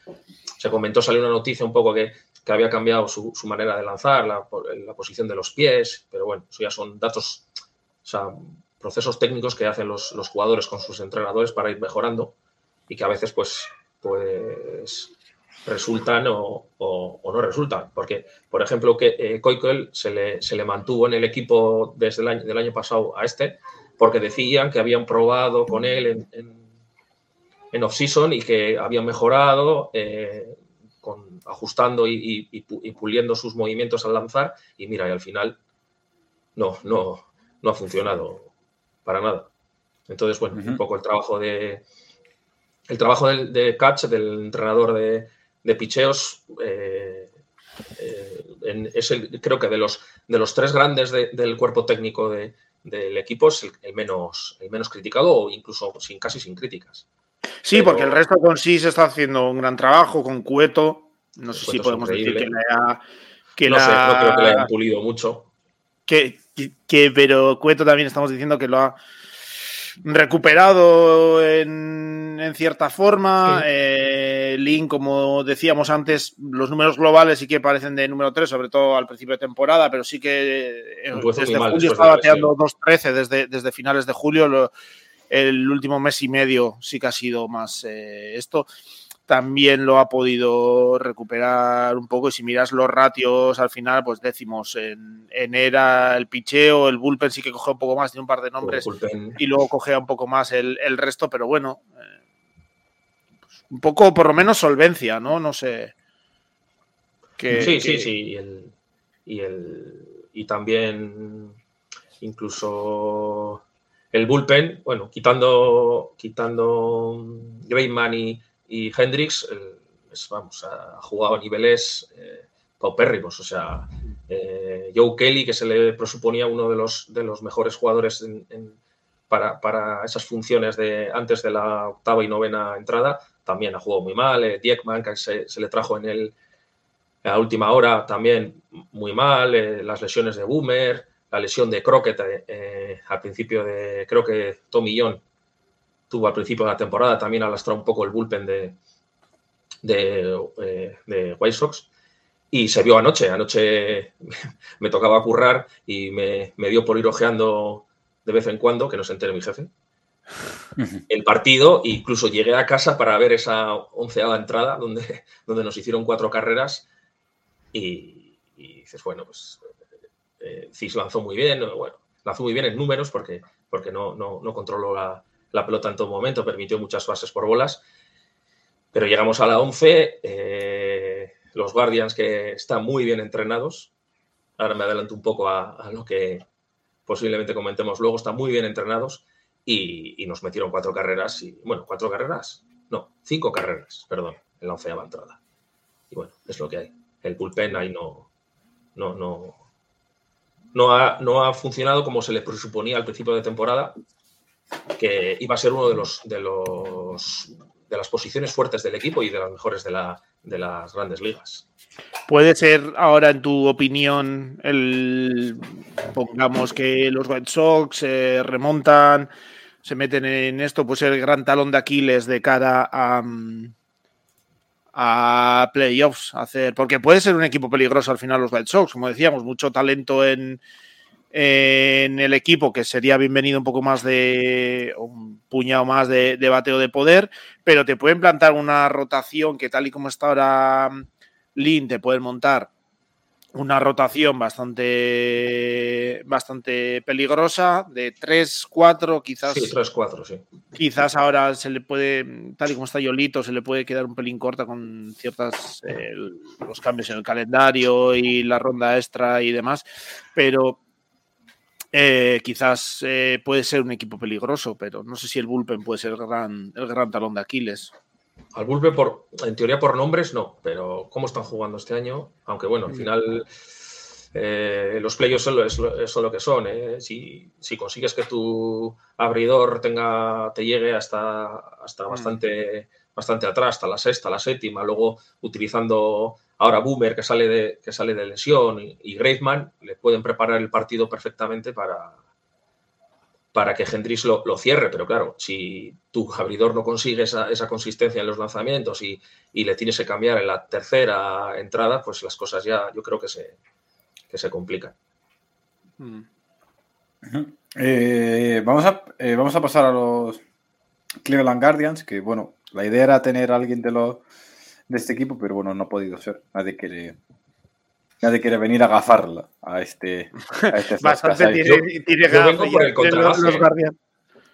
[SPEAKER 3] se comentó, salió una noticia un poco que, había cambiado su, manera de lanzar, la, posición de los pies, pero bueno, eso ya son datos, o sea, procesos técnicos que hacen los, jugadores con sus entrenadores para ir mejorando y que a veces pues, pues resultan o, no resultan. Porque, por ejemplo, que eh, se le, se le mantuvo en el equipo desde el año, del año pasado a este porque decían que habían probado con él en, en, off-season y que habían mejorado eh, con, ajustando y, puliendo sus movimientos al lanzar y mira, y al final no, no, no ha funcionado para nada. Entonces, bueno, un poco el trabajo de el trabajo de, catch, del entrenador de, de picheos, eh, eh, es el, creo que de los, de los tres grandes del cuerpo técnico de, del equipo es el, menos, el menos criticado o incluso sin, casi sin críticas.
[SPEAKER 4] Sí, porque el resto con sí se está haciendo un gran trabajo, con Cueto. No sé si podemos decir que la,
[SPEAKER 3] que no, sé, no creo que hayan pulido mucho.
[SPEAKER 4] Que, que, pero Cueto también estamos diciendo que lo ha recuperado en, en cierta forma. Eh, Link, como decíamos antes, los números globales sí que parecen de número 3, sobre todo al principio de temporada, pero sí que eh, desde julio estaba bateando 2-13 desde, desde finales de julio. el último mes y medio sí que ha sido más eh, esto también lo ha podido recuperar un poco. Y si miras los ratios al final, pues decimos en, en era el picheo, el bullpen sí que coge un poco más, tiene un par de nombres y luego coge un poco más el, resto, pero bueno, eh, pues un poco por lo menos solvencia, ¿no? No sé.
[SPEAKER 3] sí, sí, sí. Y, el, y, el, y también incluso el bullpen, bueno, quitando, quitando Greatman y y Hendrix, vamos, ha jugado a niveles eh, paupérrimos. O sea, eh, Joe Kelly, que se le presuponía uno de los, de los mejores jugadores para, esas funciones de antes de la octava y novena entrada, también ha jugado muy mal. Eh, Diekman, que se, le trajo en el, la última hora, también muy mal. Eh, las lesiones de Boomer, la lesión de Crockett al principio de, creo que Tommy John tuvo al principio de la temporada, también ha lastrado un poco el bullpen de, eh, de, White Sox. Y se vio anoche. Anoche [laughs] me tocaba currar y me, dio por ir ojeando de vez en cuando, que no se entere mi jefe, el partido. Incluso llegué a casa para ver esa onceava entrada donde, [laughs] donde nos hicieron cuatro carreras. Y, dices, bueno, pues eh, Cis lanzó muy bien. Bueno, lanzó muy bien en números porque, porque no, no, no controló la, la pelota en todo momento, permitió muchas bases por bolas. Pero llegamos a la 11, eh, los Guardians que están muy bien entrenados, ahora me adelanto un poco a, lo que posiblemente comentemos luego, están muy bien entrenados y, nos metieron cuatro carreras, y bueno, cuatro carreras, no, cinco carreras, perdón, en la onceava entrada. Y bueno, es lo que hay. El bullpen ahí no, no, no, no ha, no ha funcionado como se le presuponía al principio de temporada que iba a ser uno de los, de los de las posiciones fuertes del equipo y de las mejores de, la, de las grandes ligas.
[SPEAKER 4] ¿Puede ser ahora, en tu opinión, el pongamos que los White Sox se remontan, se meten en esto, pues el gran talón de Aquiles de cara a, a playoffs, hacer, porque puede ser un equipo peligroso al final los White Sox, como decíamos, mucho talento en, en el equipo, que sería bienvenido un poco más de un puñado más de, bateo de poder, pero te pueden plantar una rotación que tal y como está ahora mm, Lin, te pueden montar una rotación bastante bastante peligrosa de 3, 4, quizás.
[SPEAKER 3] Sí, 3, 4, sí.
[SPEAKER 4] Quizás ahora se le puede, tal y como está Yolito, se le puede quedar un pelín corta con ciertas eh, los cambios en el calendario y la ronda extra y demás, pero eh, quizás eh, puede ser un equipo peligroso, pero no sé si el bullpen puede ser el gran, el gran talón de Aquiles.
[SPEAKER 3] Al Bulbe por, en teoría por nombres no, pero cómo están jugando este año, aunque bueno, al final eh, los playoffs son, lo que son. ¿eh? Si, consigues que tu abridor tenga, te llegue hasta, hasta mm. bastante, bastante atrás, hasta la sexta, la séptima, luego utilizando ahora Boomer que sale de, que sale de lesión y, y Greatman, le pueden preparar el partido perfectamente para, para que Hendrix lo, cierre. Pero claro, si tu abridor no consigue esa, consistencia en los lanzamientos y, le tienes que cambiar en la tercera entrada, pues las cosas ya yo creo que se, se complican.
[SPEAKER 2] Mm. Eh, vamos, a, eh, vamos a pasar a los Cleveland Guardians, que bueno, la idea era tener a alguien de, los, de este equipo, pero bueno, no ha podido ser. Nadie quiere Nadie quiere venir a gafarla a este. A este [laughs]
[SPEAKER 3] Bastante tiene, yo, vengo por el contragafe.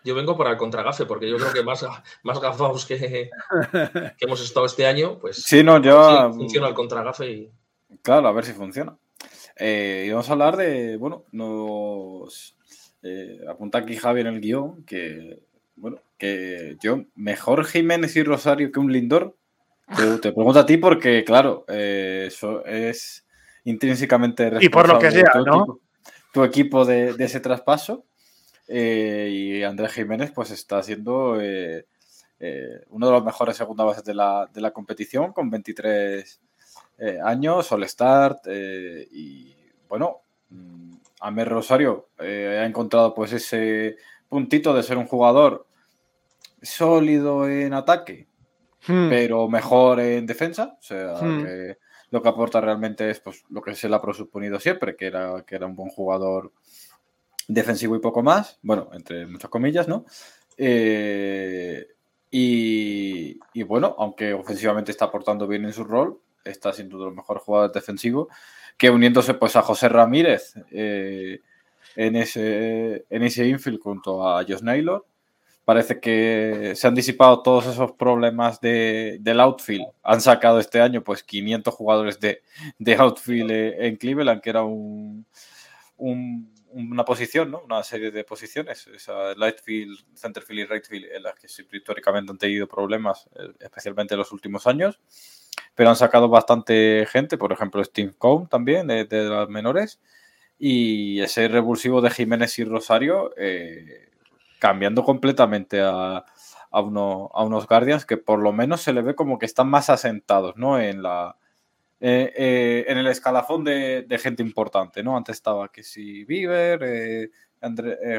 [SPEAKER 3] yo vengo por el contragafe, porque yo creo que más, más gafados que, que hemos estado este año, pues.
[SPEAKER 2] Sí, no, yo.
[SPEAKER 3] funciona el contragafe y.
[SPEAKER 2] Claro, a ver si funciona. Eh, y vamos a hablar de. Bueno, nos. Eh, apunta aquí Javi en el guion que. Bueno, que yo, mejor Jiménez y Rosario que un Lindor. Te, te pregunto a ti porque, claro, eh, eso es intrínsecamente
[SPEAKER 4] responsable. Y por lo que sea,
[SPEAKER 2] tu
[SPEAKER 4] ¿no?
[SPEAKER 2] Equipo, tu equipo de, ese traspaso. Eh, y Andrés Jiménez, pues está siendo eh, eh, uno de los mejores segunda bases de la, de la competición, con 23 años, All Start. y bueno, mm, Amer Rosario ha encontrado pues ese puntito de ser un jugador sólido en ataque, hmm. pero mejor en defensa. O sea, hmm. que lo que aporta realmente es pues, lo que se le ha presuponido siempre, que era, que era un buen jugador defensivo y poco más, bueno, entre muchas comillas, ¿no? Eh, y, bueno, aunque ofensivamente está aportando bien en su rol, está siendo uno de los mejores jugadores defensivos, que uniéndose pues a José Ramírez eh, en, ese, en ese infield junto a Josh Naylor, Parece que se han disipado todos esos problemas de, del outfield. Han sacado este año pues 500 jugadores de, de outfield en Cleveland, que era un, una posición, ¿no? una serie de posiciones, esa lightfield, centerfield y rightfield, en las que históricamente han tenido problemas, eh, especialmente en los últimos años. Pero han sacado bastante gente, por ejemplo, Steve Cohn también, de, las menores. Y ese revulsivo de Jiménez y Rosario, eh, cambiando completamente a, a, uno, a unos Guardians que por lo menos se le ve como que están más asentados, ¿no? En la. Eh, eh, en el escalafón de, gente importante, ¿no? Antes estaba que si Bieber, eh,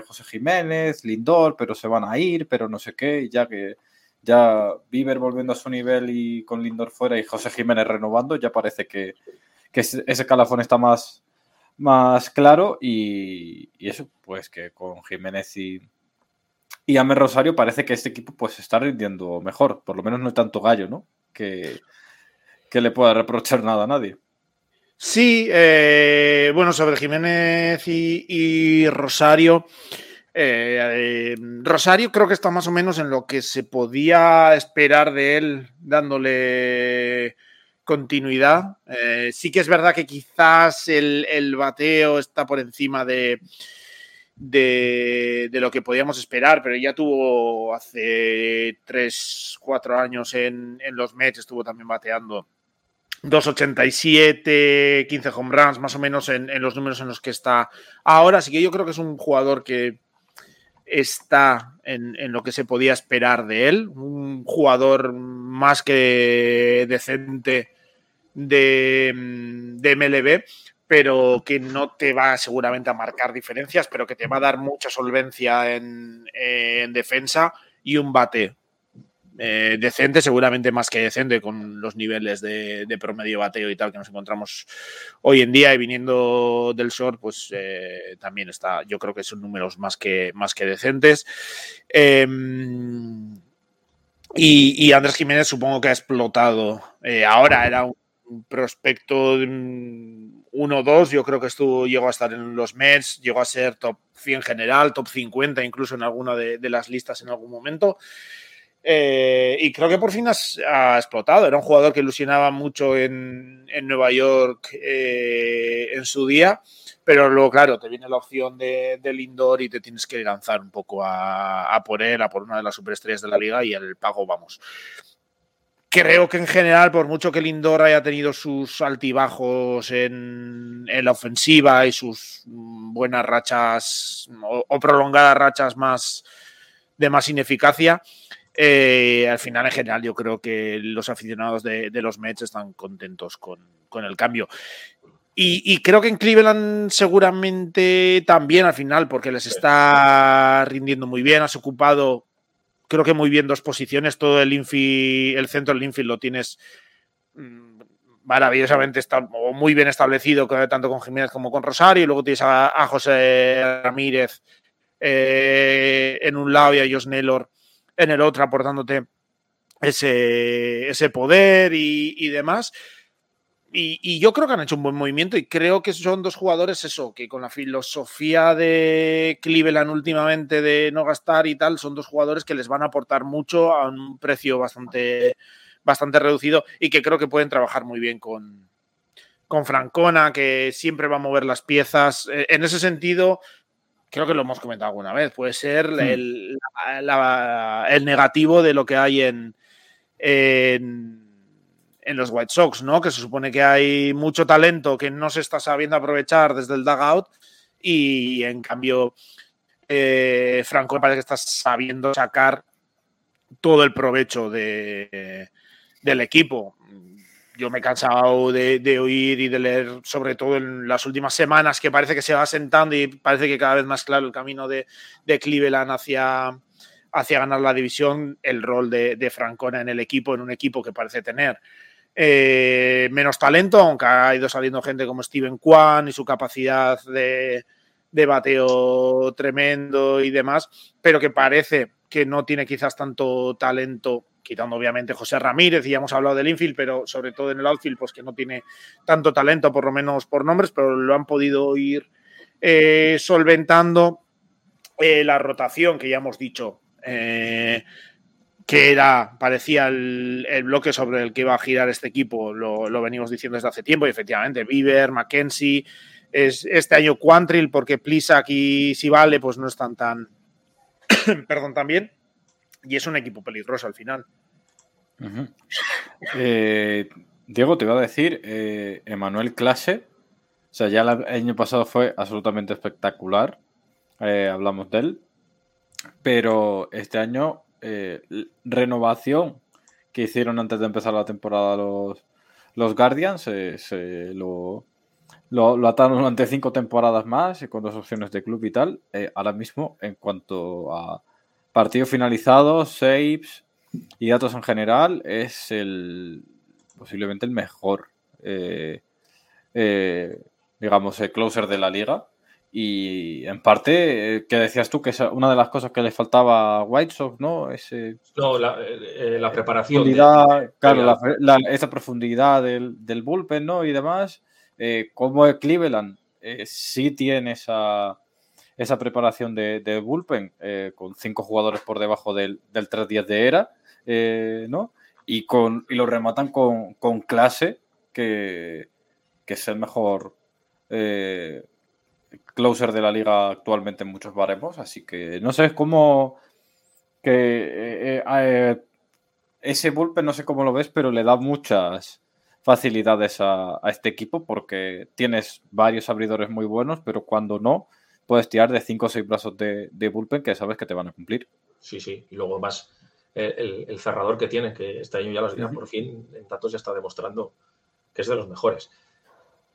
[SPEAKER 2] José Jiménez, Lindor, pero se van a ir, pero no sé qué, ya que ya Bieber volviendo a su nivel y con Lindor fuera y José Jiménez renovando, ya parece que, ese, escalafón está más, más claro y, y, eso, pues que con Jiménez y, y Amer Rosario parece que este equipo pues está rindiendo mejor, por lo menos no es tanto gallo, ¿no? Que, que le pueda reprochar nada a nadie.
[SPEAKER 4] Sí, eh, bueno, sobre Jiménez y, Rosario. Eh, Rosario creo que está más o menos en lo que se podía esperar de él, dándole continuidad. Eh, sí que es verdad que quizás el bateo está por encima de, de, lo que podíamos esperar, pero ya tuvo hace 3, 4 años en, los Mets, estuvo también bateando 2.87, 15 home runs, más o menos en, los números en los que está ahora. Así que yo creo que es un jugador que está en, lo que se podía esperar de él, un jugador más que decente de, de MLB, pero que no te va seguramente a marcar diferencias, pero que te va a dar mucha solvencia en, defensa y un bate eh, decente, seguramente más que decente con los niveles de, promedio bateo y tal que nos encontramos hoy en día y viniendo del short, pues eh, también está, yo creo que son números más que, más que decentes. Em, y, Andrés Jiménez supongo que ha explotado. Eh, ahora era un prospecto 1-2, yo creo que estuvo, llegó a estar en los Mets, llegó a ser top 100 general, top 50 incluso en alguna de, las listas en algún momento. Eh, y creo que por fin ha explotado. Era un jugador que ilusionaba mucho en, Nueva York eh, en su día, pero luego, claro, te viene la opción de, del indoor y te tienes que lanzar un poco a, a, por él, a por una de las superestrellas de la liga y el pago, vamos creo que en general, por mucho que Lindor haya tenido sus altibajos en, la ofensiva y sus buenas rachas o, prolongadas rachas más de más ineficacia, eh, al final en general yo creo que los aficionados de, los Mets están contentos con, el cambio. Y, creo que en Cleveland seguramente también al final, porque les está rindiendo muy bien, has ocupado creo que muy bien dos posiciones. Todo el infield, el centro del infield lo tienes mm, maravillosamente o muy bien establecido, tanto con Jiménez como con Rosario. Y luego tienes a, José Ramírez eh, en un lado y a Josh Naylor en el otro, aportándote ese, ese poder y demás. Y, yo creo que han hecho un buen movimiento y creo que son dos jugadores, eso, que con la filosofía de Cleveland últimamente de no gastar y tal, son dos jugadores que les van a aportar mucho a un precio bastante, bastante reducido y que creo que pueden trabajar muy bien con, con Francona, que siempre va a mover las piezas. Eh, en ese sentido, creo que lo hemos comentado alguna vez, puede ser hmm. el, el, negativo de lo que hay en, en en los White Sox, ¿no? Que se supone que hay mucho talento que no se está sabiendo aprovechar desde el dugout y en cambio eh, Franco me parece que está sabiendo sacar todo el provecho de, del equipo. Yo me he cansado de, oír y de leer, sobre todo en las últimas semanas, que parece que se va sentando y parece que cada vez más claro el camino de, de Cleveland hacia, hacia ganar la división, el rol de, de Francona en el equipo, en un equipo que parece tener eh, menos talento, aunque ha ido saliendo gente como Steven Kwan y su capacidad de, bateo tremendo y demás, pero que parece que no tiene quizás tanto talento, quitando obviamente José Ramírez, y ya hemos hablado del infield, pero sobre todo en el outfield, pues que no tiene tanto talento, por lo menos por nombres, pero lo han podido ir eh, solventando eh, la rotación que ya hemos dicho que era, parecía el, bloque sobre el que iba a girar este equipo, lo, venimos diciendo desde hace tiempo, y efectivamente, Bieber, Mackenzie, es este año Quantrill, porque Plisak y vale pues no están tan, [coughs] perdón, también, y es un equipo peligroso al final.
[SPEAKER 2] Eh, Diego, te iba a decir, eh, Emanuel Clase, o sea, ya el año pasado fue absolutamente espectacular, eh, hablamos de él, pero este año eh, renovación que hicieron antes de empezar la temporada los, los Guardians. se lo, lo, ataron durante cinco temporadas más con dos opciones de club y tal. Eh, ahora mismo, en cuanto a partidos finalizados, saves y datos en general, es el posiblemente el mejor, eh, digamos, el closer de la liga. Y en parte, eh, que decías tú que es una de las cosas que le faltaba a White Sox, ¿no? Ese,
[SPEAKER 3] no, la, eh, la preparación.
[SPEAKER 2] claro, esa profundidad del, del, bullpen, ¿no? Y demás. Eh, como Cleveland eh, sí tiene esa, esa preparación de, de bullpen, con cinco jugadores por debajo del, del 3-10 de era, ¿no? Y, con, y lo rematan con, con clase, que, que es el mejor closer de la liga actualmente en muchos baremos, así que no sé cómo que eh, eh, eh, ese bullpen no sé cómo lo ves, pero le da muchas facilidades a, este equipo porque tienes varios abridores muy buenos, pero cuando no, puedes tirar de 5 o 6 brazos de, bullpen que sabes que te van a cumplir.
[SPEAKER 3] Sí, sí, y luego más el, cerrador que tiene, que este año ya los días por fin en datos ya está demostrando que es de los mejores.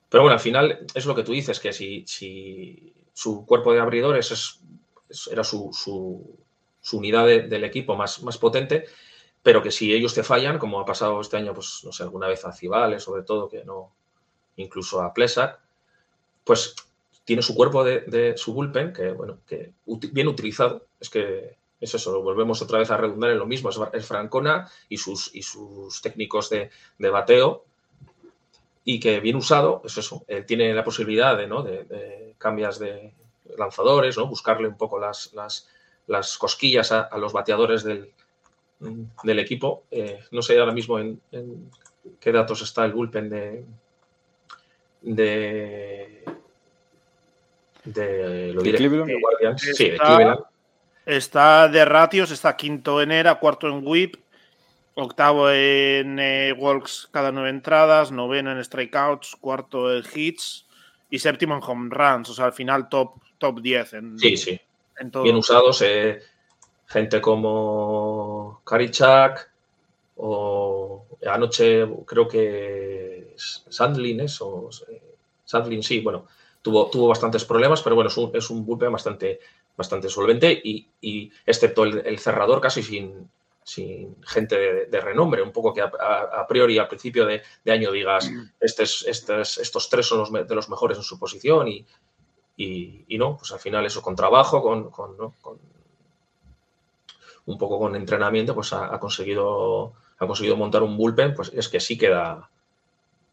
[SPEAKER 3] Pero bueno, al final es lo que tú dices, que si, su cuerpo de abridores es, era su, su, unidad del equipo más, potente, pero que si ellos te fallan, como ha pasado este año, pues no sé, alguna vez a Cibales, sobre todo, que no, incluso a Plesak, pues tiene su cuerpo de, su bullpen, que bueno, que bien utilizado, es que es eso, volvemos otra vez a redundar en lo mismo, es, Francona y sus, y sus técnicos de bateo, y que bien usado, es eso, eh, tiene la posibilidad de, ¿no? de, cambias de lanzadores, ¿no? buscarle un poco las, las, cosquillas a, los bateadores del, del equipo. Eh, no sé ahora mismo en, qué datos está el bullpen de, de,
[SPEAKER 4] de lo Sí, de Cleveland. Está de ratios, está quinto en era, cuarto en whip octavo en eh, walks cada nueve entradas, noveno en strikeouts, cuarto en hits y séptimo en home runs. O sea, al final top, top 10 en,
[SPEAKER 3] Sí, sí.
[SPEAKER 4] en todo.
[SPEAKER 3] Bien usados. eh, gente como Karichak o anoche creo que Sandlin es o eh, Sandlin sí, bueno, tuvo, tuvo bastantes problemas, pero bueno, es un, es un bullpen bastante, bastante solvente y, y excepto el, el cerrador casi sin, sin gente de, de renombre, un poco que a, a- a priori al principio de, de año digas, [clears throat] este es- este es- estos tres son los de los mejores en su posición y, y, y no, pues al final eso con trabajo, con, con, ¿no? con un poco con entrenamiento, pues ha, ha conseguido ha conseguido montar un bullpen, pues es que sí queda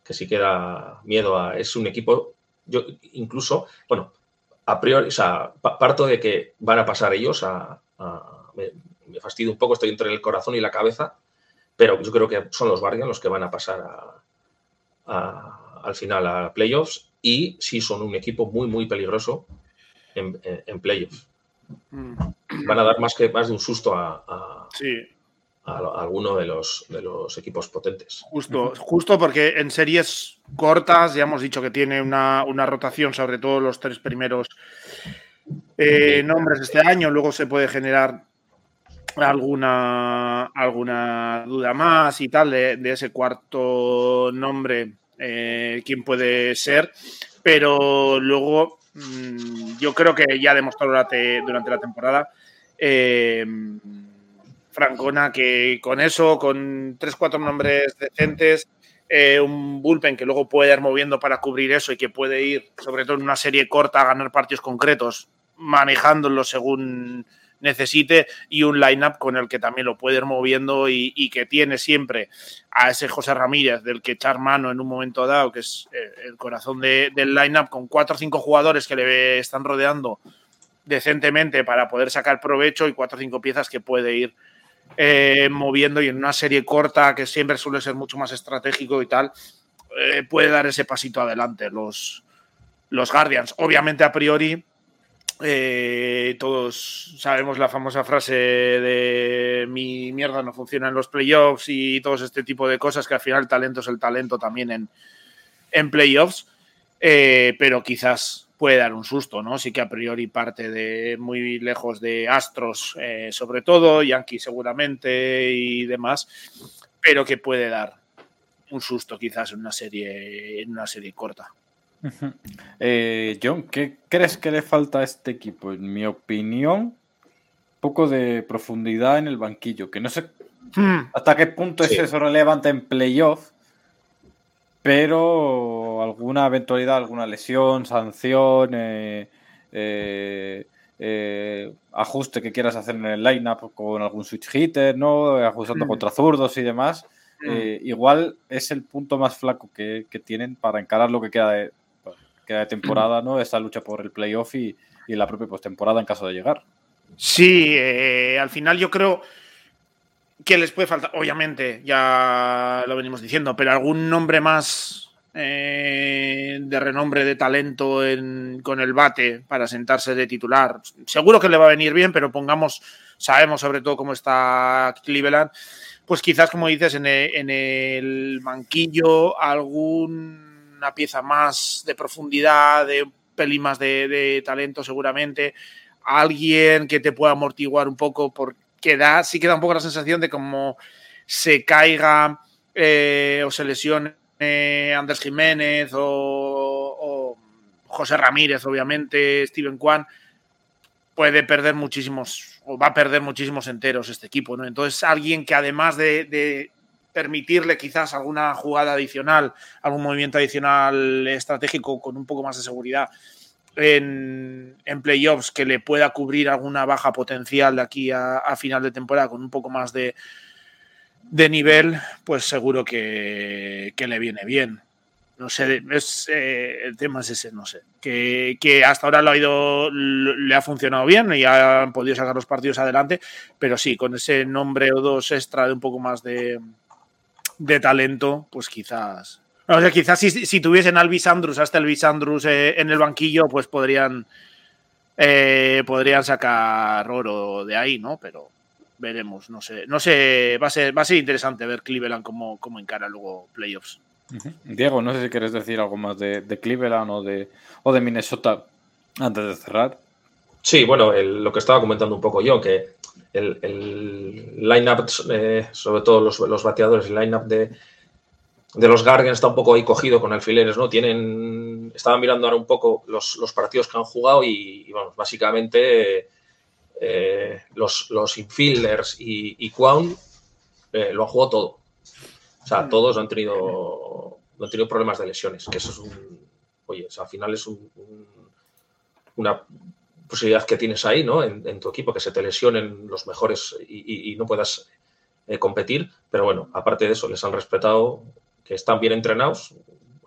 [SPEAKER 3] que sí queda miedo a es un equipo yo incluso bueno a priori o sea pa- parto de que van a pasar ellos a, a- me, fastidio un poco estoy entre el corazón y la cabeza pero yo creo que son los Guardians los que van a pasar a- a- al final a playoffs y sí son un equipo muy muy peligroso en, en- en playoffs
[SPEAKER 4] Mm,
[SPEAKER 3] van a dar más que más de un susto a, a-
[SPEAKER 4] Sí,
[SPEAKER 3] a- a alguno de los, de los equipos potentes.
[SPEAKER 4] justo, justo porque en series cortas ya hemos dicho que tiene una, una rotación, sobre todo los tres primeros eh, nombres este año. Luego se puede generar alguna, alguna duda más y tal de, ese cuarto nombre, eh, quién puede ser. Pero luego mm, yo creo que ya demostró durante, durante la temporada eh, Francona que con eso, con tres, cuatro nombres decentes, eh, un bullpen que luego puede ir moviendo para cubrir eso y que puede ir, sobre todo en una serie corta, a ganar partidos concretos, manejándolo según necesite y un lineup con el que también lo puede ir moviendo y, que tiene siempre a ese José Ramírez del que echar mano en un momento dado, que es eh, el corazón de- del lineup con cuatro o cinco jugadores que le están rodeando decentemente para poder sacar provecho y cuatro o cinco piezas que puede ir eh, moviendo y en una serie corta que siempre suele ser mucho más estratégico y tal, eh, puede dar ese pasito adelante los, los Guardians. Obviamente a priori eh, todos sabemos la famosa frase de mi mierda no funciona en los playoffs y todos este tipo de cosas que al final el talento es el talento también en, en playoffs, eh, pero quizás puede dar un susto, ¿no? Sí que a priori parte de muy lejos de Astros, eh, sobre todo, Yankees seguramente y demás, pero que puede dar un susto quizás en una serie, en una serie corta.
[SPEAKER 2] Eh, John, ¿qué crees que le falta a este equipo? En mi opinión, un poco de profundidad en el banquillo, que no sé
[SPEAKER 4] Hmm,
[SPEAKER 2] hasta qué punto
[SPEAKER 3] Sí.
[SPEAKER 2] es eso relevante en playoff, pero alguna eventualidad, alguna lesión, sanción, eh, eh, eh, ajuste que quieras hacer en el lineup con algún switch hitter, ¿no? Ajustando
[SPEAKER 4] Mm.
[SPEAKER 2] contra zurdos y demás.
[SPEAKER 4] hmm.
[SPEAKER 2] Eh, igual es el punto más flaco que, que tienen para encarar lo que queda de, queda de temporada, ¿no? Esa lucha por el playoff y, y la propia postemporada en caso de llegar.
[SPEAKER 4] Sí, eh, al final yo creo que les puede faltar, obviamente, ya lo venimos diciendo, pero algún nombre más eh, de renombre, de talento en- con el bate para sentarse de titular. Seguro que le va a venir bien, pero pongamos, sabemos sobre todo cómo está Cleveland, pues quizás, como dices, en el, en el banquillo alguna pieza más de profundidad, de un más de, talento seguramente, alguien que te pueda amortiguar un poco porque da, sí que da un poco la sensación de como se caiga eh, o se lesione Andrés Jiménez o, José Ramírez, obviamente, Steven Kwan, puede perder muchísimos, o va a perder muchísimos enteros este equipo, ¿no? Entonces, alguien que además de, de permitirle quizás alguna jugada adicional, algún movimiento adicional estratégico con un poco más de seguridad en, en playoffs, que le pueda cubrir alguna baja potencial de aquí a, final de temporada con un poco más de, de nivel, pues seguro que, que le viene bien. No sé, es, eh, el tema es ese, no sé. Que, que hasta ahora lo ha ido, le ha funcionado bien y han podido sacar los partidos adelante, pero sí, con ese nombre o dos extra de un poco más de, de talento, pues quizás. O sea, quizás si, si tuviesen a Elvis Andrus, hasta Elvis Andrus eh, en el banquillo, pues podrían, eh, podrían sacar oro de ahí, ¿no? Pero veremos. No sé, no sé, va a ser, va a ser interesante ver Cleveland cómo, cómo encara luego playoffs.
[SPEAKER 2] Diego, no sé si quieres decir algo más de, Cleveland o de, o de Minnesota antes de cerrar.
[SPEAKER 3] Sí, bueno, lo que estaba comentando un poco yo, que el, el line-up, eh, sobre todo los, los bateadores, el line-up de, de los Guardians está un poco ahí cogido con alfileres, ¿no? Tienen, estaban mirando ahora un poco los, partidos que han jugado y, vamos, básicamente eh, los, los infielders y, y eh, lo han jugado todo. O sea, todos han tenido, han tenido problemas de lesiones, que eso es un, oye, al final es una posibilidad que tienes ahí, ¿no? En, tu equipo, que se te lesionen los mejores y, no puedas eh, competir. Pero bueno, aparte de eso, les han respetado que están bien entrenados,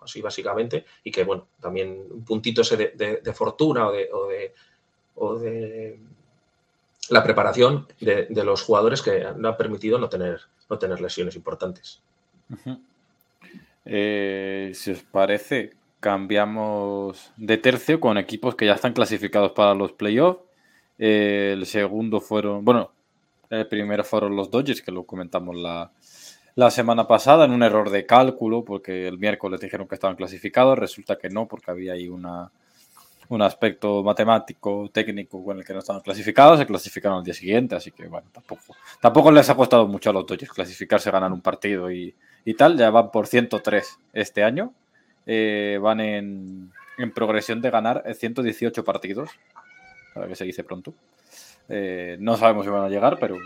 [SPEAKER 3] así básicamente, y que, bueno, también un puntito ese de, fortuna o de, o de, la preparación de, los jugadores que han permitido no tener, no tener lesiones importantes.
[SPEAKER 2] Eh, si os parece, cambiamos de tercio con equipos que ya están clasificados para los playoffs. Eh, el segundo fueron, bueno, el primero fueron los Dodgers, que lo comentamos la, la semana pasada en un error de cálculo, porque el miércoles dijeron que estaban clasificados, resulta que no, porque había ahí una, un aspecto matemático, técnico con el que no estaban clasificados, se clasificaron al día siguiente, así que bueno, tampoco, tampoco les ha costado mucho a los Dodgers clasificarse, ganar un partido y, y tal, ya van por 103 este año, eh, van en, en, progresión de ganar 118 partidos, para que se dice pronto. Eh, no sabemos si van a llegar, pero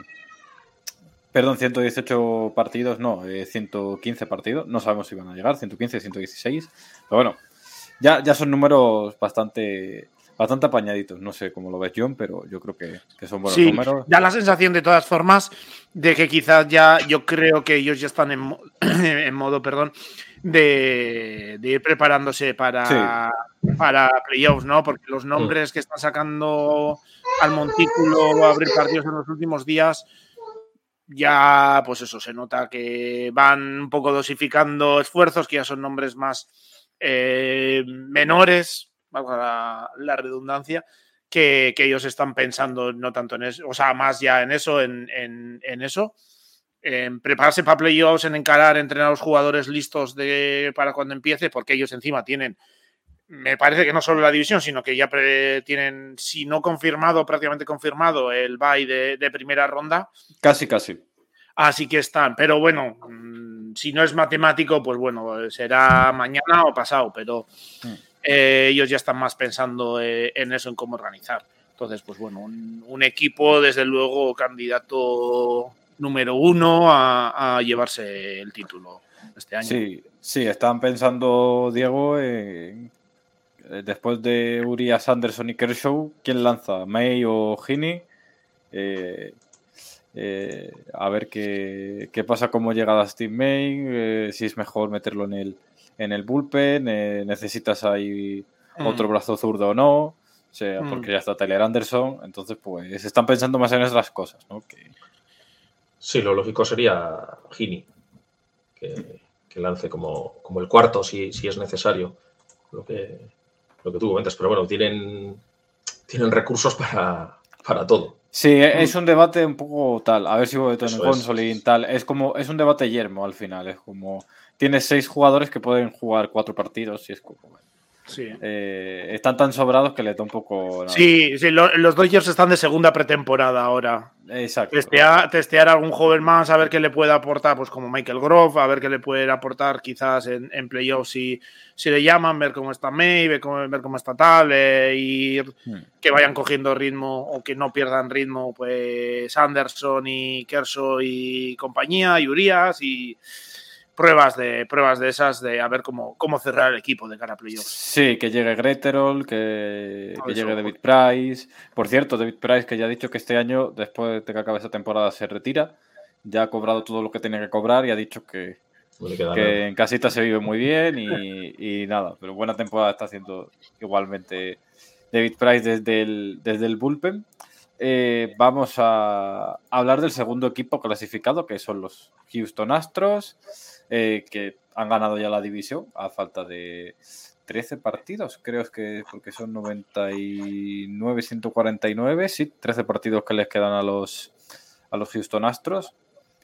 [SPEAKER 2] Perdón, 118 partidos, no, 115 eh, partidos. No sabemos si van a llegar, 115, 116. Pero bueno, ya, ya son números bastante, bastante apañaditos. No sé cómo lo ves, John, pero yo creo que, son buenos sí, números.
[SPEAKER 4] Da la sensación, de todas formas, de que quizás ya, yo creo que ellos ya están en, [clears throat] en modo, perdón, de, ir preparándose para, para playoffs, ¿no? Porque los nombres que están sacando al montículo a abrir partidos en los últimos días ya, pues eso, se nota que van un poco dosificando esfuerzos, que ya son nombres más eh, menores, valga la, redundancia, que, ellos están pensando no tanto en eso, o sea, más ya en eso, en, eso. En prepararse para playoffs, en encarar, entrenar a los jugadores listos de, para cuando empiece, porque ellos encima tienen me parece que no solo la división, sino que ya tienen, si no confirmado, prácticamente confirmado, el bye de, primera ronda.
[SPEAKER 2] Casi, casi.
[SPEAKER 4] Así que están, pero bueno, mm, si no es matemático, pues bueno, será mañana o pasado, pero mm. eh, ellos ya están más pensando eh, en eso, en cómo organizar. Entonces, pues bueno, un, equipo, desde luego, candidato número uno a, a, llevarse el título este año.
[SPEAKER 2] Sí, sí, están pensando, Diego, en eh, después de Urias Anderson y Kershaw, ¿quién lanza? ¿May o Gini? Eh, eh, a ver qué, pasa, cómo llega a Steve May, si es mejor meterlo en el, en el bullpen, necesitas ahí mm. otro brazo zurdo o no, o sea, mm. porque ya está Tyler Anderson, entonces pues están pensando más en esas cosas, ¿no?
[SPEAKER 3] Sí, lo lógico sería Gini, que, lance como, como, el cuarto si, si es necesario. Lo que, lo que tú comentas, pero bueno, tienen, tienen recursos para, para todo.
[SPEAKER 2] Sí, e-, es un debate un poco tal, a ver si voy a en console y tal, es como, es un debate yermo al final, es como, tienes seis jugadores que pueden jugar cuatro partidos y es como, Sí. Eh, están tan sobrados que le da un poco.
[SPEAKER 4] Sí, sí los Dodgers están de segunda pretemporada ahora.
[SPEAKER 2] Exacto.
[SPEAKER 4] Testear, testear, algún joven más, a ver qué le puede aportar, pues como Michael Grove, a ver qué le puede aportar quizás en, en playoffs si, si le llaman, ver cómo está May, ver cómo, ver cómo está tal, eh, y hmm. que vayan cogiendo ritmo o que no pierdan ritmo, pues Anderson y Kershaw y compañía, y Urias y pruebas de pruebas de esas de a ver cómo, cómo cerrar el equipo de cara a playoffs.
[SPEAKER 2] Sí, que llegue Greterol, que, llegue David Price. Por cierto, David Price que ya ha dicho que este año, después de que acabe esa temporada, se retira. Ya ha cobrado todo lo que tenía que cobrar y ha dicho que, que en casita se vive muy bien y, nada, pero buena temporada está haciendo igualmente David Price desde el, desde el bullpen. Eh, vamos a hablar del segundo equipo clasificado, que son los Houston Astros. Eh, que han ganado ya la división a falta de 13 partidos, creo que porque son 99, 149, sí, 13 partidos que les quedan a los, a los Houston Astros,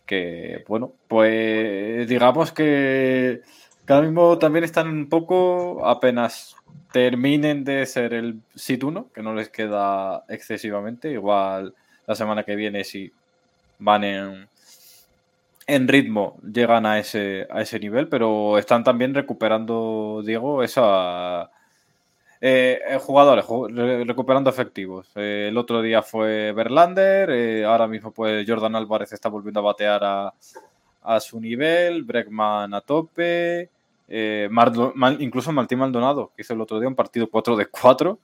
[SPEAKER 2] que bueno, pues digamos que, que ahora mismo también están un poco apenas terminen de ser el sit 1, que no les queda excesivamente, igual la semana que viene si van en, en ritmo llegan a ese, a ese nivel, pero están también recuperando, Diego, esa... Eh, eh, jugadores recuperando efectivos. Eh, el otro día fue Verlander, ahora mismo pues Jordan Álvarez está volviendo a batear a, a su nivel, Bregman a tope, incluso Martín Maldonado, que hizo el otro día un partido 4 de 4,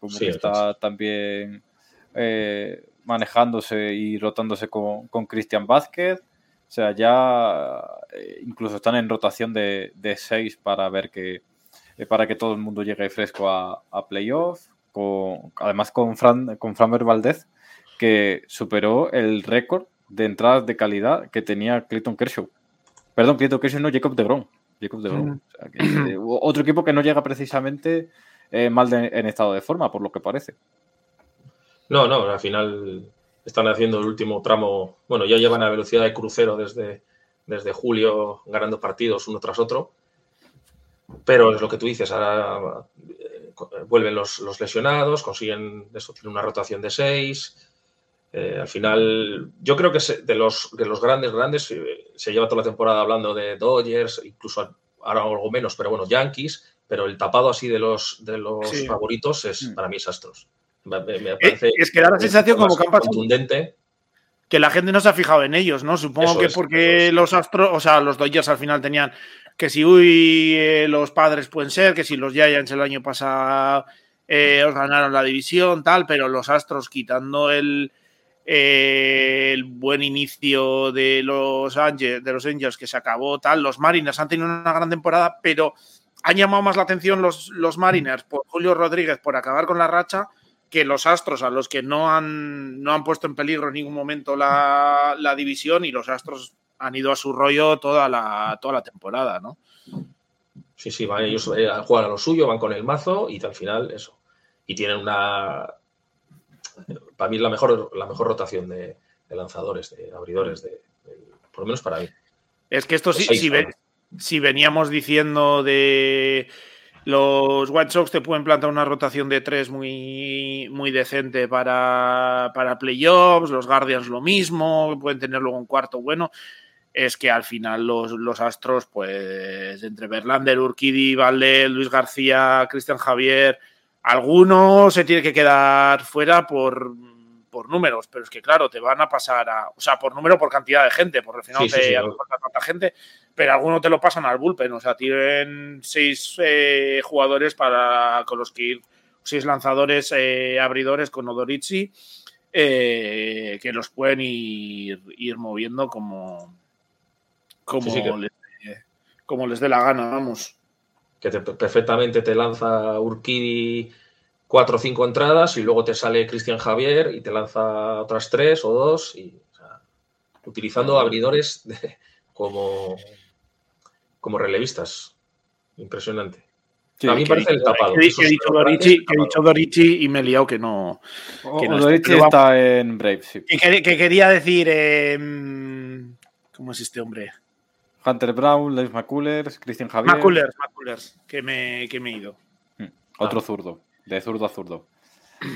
[SPEAKER 2] como que está también manejándose y rotándose con, con Cristian Vázquez. O sea, ya eh, incluso están en rotación de, de seis para ver que eh, para que todo el mundo llegue fresco a, a playoff. Con, además con Fran, con Valdez, que superó el récord de entradas de calidad que tenía Clayton Kershaw. Perdón, Clayton Kershaw no, Jacob de Grom. Jacob de Grom. Eh, otro equipo que no llega precisamente mal en estado de forma, por lo que parece.
[SPEAKER 3] No, no, al final están haciendo el último tramo. Bueno, ya llevan a velocidad de crucero desde, desde julio ganando partidos uno tras otro. Pero es lo que tú dices, ahora eh, vuelven los, lesionados, consiguen eso, tienen una rotación de seis. Eh, al final, yo creo que de los, de los grandes, grandes, eh, se lleva toda la temporada hablando de Dodgers, incluso ahora algo menos, pero bueno, Yankees, pero el tapado así de los, de los favoritos es mm. para mí es Astros.
[SPEAKER 4] Eh, es que da la sensación como que han que la gente no se ha fijado en ellos, ¿no? Supongo que porque los Astros, o sea, los Dodgers al final tenían que si uy, eh, los padres pueden ser, que si los Giants el año pasado eh, os ganaron la división, tal, pero los Astros quitando el, el buen inicio de los, Angels, de los Angels que se acabó, tal, los Mariners han tenido una gran temporada, pero han llamado más la atención los, los Mariners por Julio Rodríguez por acabar con la racha que los Astros, a los que no han, no han puesto en peligro en ningún momento la, división y los Astros han ido a su rollo toda la, toda la temporada, ¿no?
[SPEAKER 3] Sí, sí, van ellos eh, a jugar a lo suyo, van con el mazo y al final eso. Y tienen una. Para mí, la mejor, la mejor rotación de, lanzadores, de abridores, de, por lo menos para mí.
[SPEAKER 4] Es que esto sí, si veníamos diciendo de los White Sox te pueden plantar una rotación de tres muy, muy decente para, para playoffs, los Guardians lo mismo, pueden tener luego un cuarto bueno. Es que al final los, los Astros, pues entre Verlander, Urquidi, Valle, Luis García, Cristian Javier, alguno se tiene que quedar fuera por, por números, pero es que claro, te van a pasar a, o sea, por número, por cantidad de gente, porque al final te tanta gente, pero algunos te lo pasan al bullpen, o sea, tienen seis eh, jugadores para con los que ir, seis lanzadores, eh, abridores con Odorizzi, eh, que los pueden ir, ir moviendo como, como, Les, como les dé la gana, vamos.
[SPEAKER 3] Que perfectamente te lanza Urquidi cuatro o cinco entradas y luego te sale Cristian Javier y te lanza otras tres o dos, y, utilizando abridores como, como relevistas. Impresionante. a mí me parece el tapado.
[SPEAKER 4] Que, he dicho Dorici, y me he liado que no.
[SPEAKER 2] Que no Dorici está, en Brave, sí.
[SPEAKER 4] Que, quería decir. Em, ¿Cómo es este hombre?
[SPEAKER 2] Hunter Brown, Les McCullers, Christian Javier.
[SPEAKER 4] McCullers, McCullers, que me, que me he ido.
[SPEAKER 2] Hmm, otro ah. zurdo de zurdo a zurdo.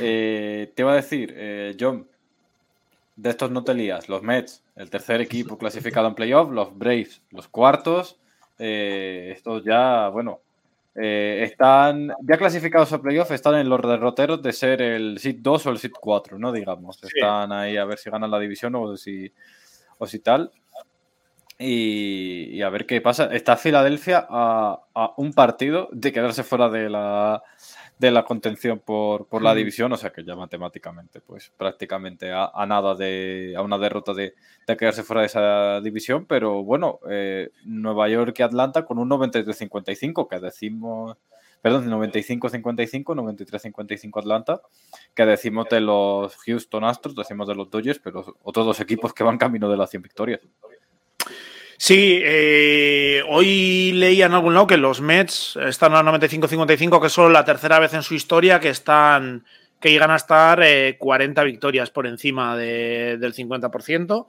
[SPEAKER 2] Eh, te iba a decir, eh, John, de estos no te lías. Los Mets, el tercer equipo [laughs] clasificado en playoff, los Braves, los cuartos. Eh, estos ya, bueno, están ya clasificados a playoff, están en los derroteros de ser el SIT 2 o el SIT 4, ¿no? Digamos. Están ahí a ver si ganan la división o si, o si tal. Y, a ver qué pasa. Está Filadelfia a, un partido de quedarse fuera de la, de la contención por, por la división, o sea que ya matemáticamente, pues prácticamente a, nada de, a una derrota de, de, quedarse fuera de esa división, pero bueno, eh, Nueva York y Atlanta con un 93-55, que decimos, perdón, 95-55, 93-55 Atlanta, que decimos de los Houston Astros, decimos de los Dodgers, pero otros dos equipos que van camino de las 100 victorias.
[SPEAKER 4] Sí, eh, hoy leía en algún lado que los Mets están a 95-55, que es solo la tercera vez en su historia que están, que llegan a estar 40 victorias por encima del 50%,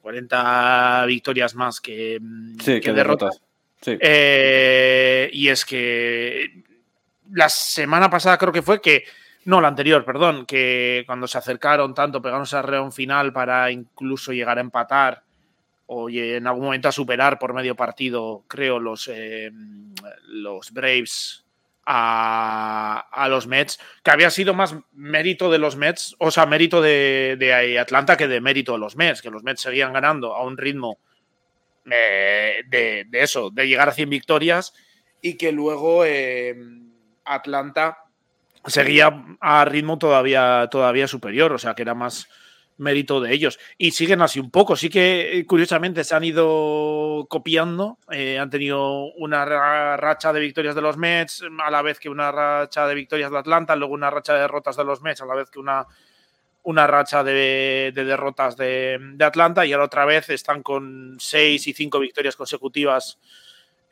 [SPEAKER 4] 40 victorias más que,
[SPEAKER 2] mm, derrotas.
[SPEAKER 4] y es que la semana pasada creo que fue que no, la anterior, perdón, que cuando se acercaron tanto, pegaron esa reón final para incluso llegar a empatar o en algún momento a superar por medio partido, creo, los, eh, los Braves a, los Mets, que había sido más mérito de los Mets, o sea, mérito de, Atlanta que de mérito de los Mets, que los Mets seguían ganando a un ritmo eh, de, eso, de llegar a 100 victorias y que luego eh, Atlanta seguía a ritmo todavía, todavía superior, o sea que era más mérito de ellos. Y siguen así un poco, sí que eh, curiosamente se han ido copiando, eh, han tenido una racha de victorias de los Mets, a la vez que una racha de victorias de Atlanta, luego una racha de derrotas de los Mets, a la vez que una, una racha de, derrotas de, de, Atlanta, y ahora otra vez están con seis y cinco victorias consecutivas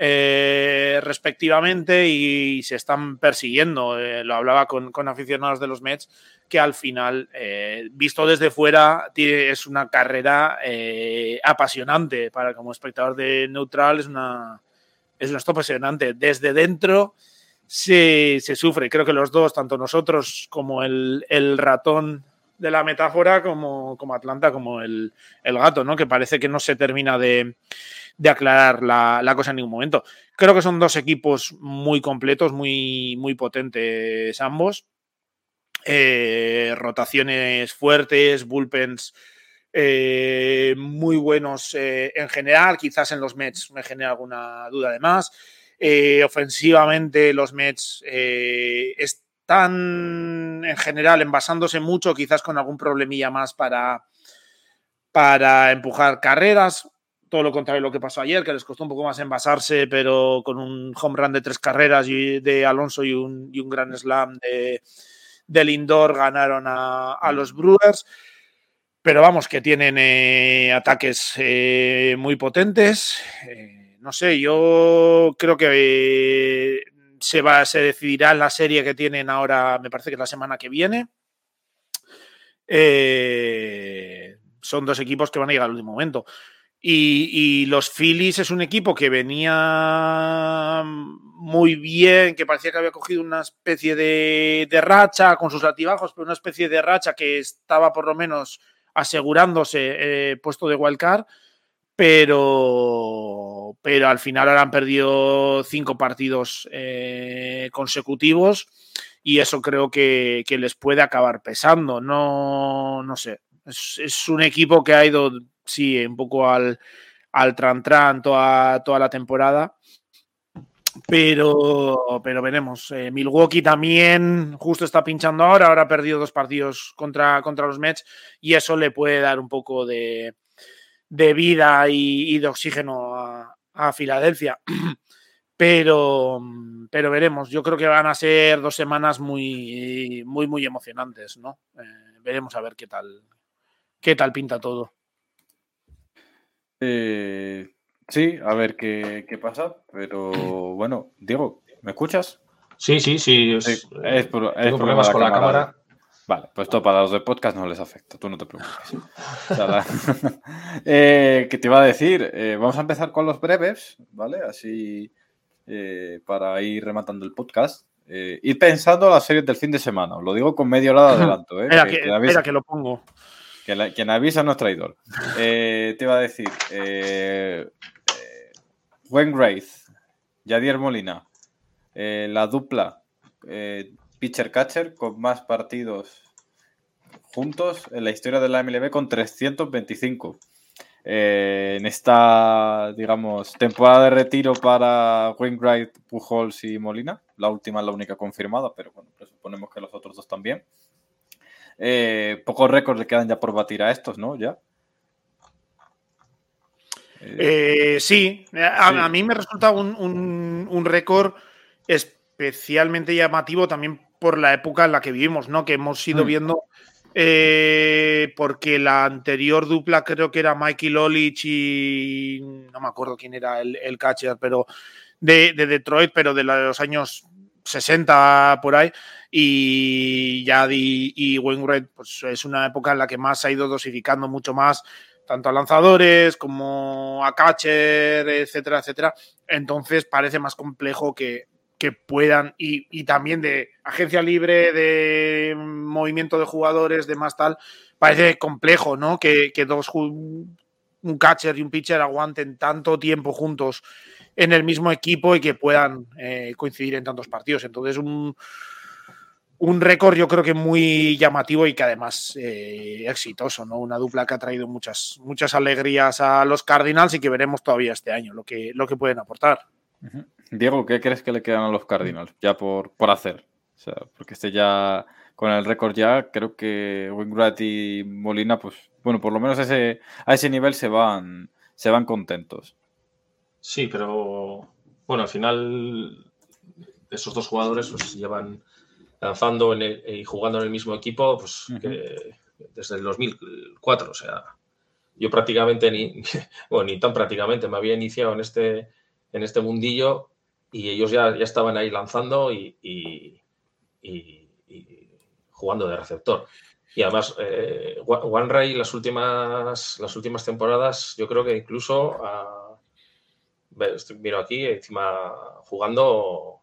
[SPEAKER 4] eh, respectivamente y se están persiguiendo. Eh, lo hablaba con, aficionados de los Mets, que al final, eh, visto desde fuera, es una carrera apasionante. Para como espectador de neutral, es una, es una apasionante. Desde dentro se, se, sufre. Creo que los dos, tanto nosotros como el, ratón de la metáfora, como, como Atlanta, como el, el gato, ¿no? Que parece que no se termina de de aclarar la, cosa en ningún momento. Creo que son dos equipos muy completos, muy, muy potentes ambos. Eh, rotaciones fuertes, bullpens eh, muy buenos eh, en general. Quizás en los Mets me genera alguna duda de más. ofensivamente, los Mets están en general envasándose mucho, quizás con algún problemilla más para, para empujar carreras todo lo contrario de lo que pasó ayer, que les costó un poco más envasarse, pero con un home run de tres carreras de Alonso y un, gran slam de, del indoor ganaron a, los Brewers. Pero vamos, que tienen eh, ataques eh, muy potentes. Eh, no sé, yo creo que se, va, se decidirá en la serie que tienen ahora, me parece que es la semana que viene. son dos equipos que van a llegar al último momento. Y, los Phillies es un equipo que venía muy bien, que parecía que había cogido una especie de, racha con sus altibajos, pero una especie de racha que estaba por lo menos asegurándose eh, puesto de wildcard, pero, pero al final ahora han perdido cinco partidos eh, consecutivos y eso creo que, les puede acabar pesando. No, no sé. Es un equipo que ha ido sí, un poco al, al tran-tran toda, toda la temporada. Pero, pero veremos. Eh, Milwaukee también justo está pinchando ahora. Ahora ha perdido dos partidos contra, contra los Mets y eso le puede dar un poco de, de vida y, de oxígeno a, Filadelfia. [clears throat] Pero, pero veremos. Yo creo que van a ser dos semanas muy, muy, muy emocionantes, ¿no? Eh, veremos a ver qué tal, qué tal pinta todo.
[SPEAKER 2] Eh, sí, a ver qué, pasa, pero [clears throat] bueno, Diego, ¿me escuchas?
[SPEAKER 3] Sí, sí, sí.
[SPEAKER 2] Es, problemas con la cámara. Vale, pues esto para los de podcast no les afecta, tú no te preocupes. [laughs] [laughs] Eh, ¿Qué te iba a decir? Eh, vamos a empezar con los breves, ¿vale? Así para ir rematando el podcast. ir pensando las series del fin de semana, lo digo con medio lado de [laughs] adelanto.
[SPEAKER 4] ¿eh? que, que lo pongo
[SPEAKER 2] quien avisa no es traidor. Eh, te iba a decir, eh, eh Wayne Jadier Molina, eh, la dupla pitcher-catcher con más partidos juntos en la historia de la MLB con 325. en esta, digamos, temporada de retiro para Wainwright, Pujols y Molina. La última es la única confirmada, pero bueno, suponemos que los otros dos también. Eh, pocos récords le quedan ya por batir a estos, ¿no? Ya.
[SPEAKER 4] Eh, sí, a, mí me resulta un, récord especialmente llamativo también por la época en la que vivimos, ¿no? Que hemos ido mm. viendo, eh, porque la anterior dupla creo que era Mikey Lolich y no me acuerdo quién era el, catcher, pero de, Detroit, pero de los años 60 por ahí. Y ya y, y Wainwright, pues es una época en la que más ha ido dosificando mucho más, tanto a lanzadores como a catcher, etcétera, etcétera. Entonces parece más complejo que, que puedan, y, y, también de agencia libre, de movimiento de jugadores, de más tal, parece complejo, ¿no? Que, que dos, un catcher y un pitcher aguanten tanto tiempo juntos en el mismo equipo y que puedan eh, coincidir en tantos partidos. Entonces, un, un récord yo creo que muy llamativo y que además eh, exitoso, ¿no? Una dupla que ha traído muchas, muchas alegrías a los Cardinals y que veremos todavía este año lo que, lo que pueden aportar.
[SPEAKER 2] Diego, ¿qué crees que le quedan a los Cardinals ya por, por hacer? O sea, porque este ya, con el récord ya, creo que Wingrat y Molina, pues, bueno, por lo menos ese, a ese nivel se van, se van contentos.
[SPEAKER 3] Sí, pero bueno, al final esos dos jugadores pues, llevan lanzando en el, y jugando en el mismo equipo pues, uh -huh. que desde el 2004. O sea, yo prácticamente ni, [laughs] bueno, ni tan prácticamente me había iniciado en este, en este mundillo y ellos ya, ya estaban ahí lanzando y, y, y, y jugando de receptor. Y además, eh, One Ray las últimas, las últimas temporadas, yo creo que incluso, miro aquí, encima jugando,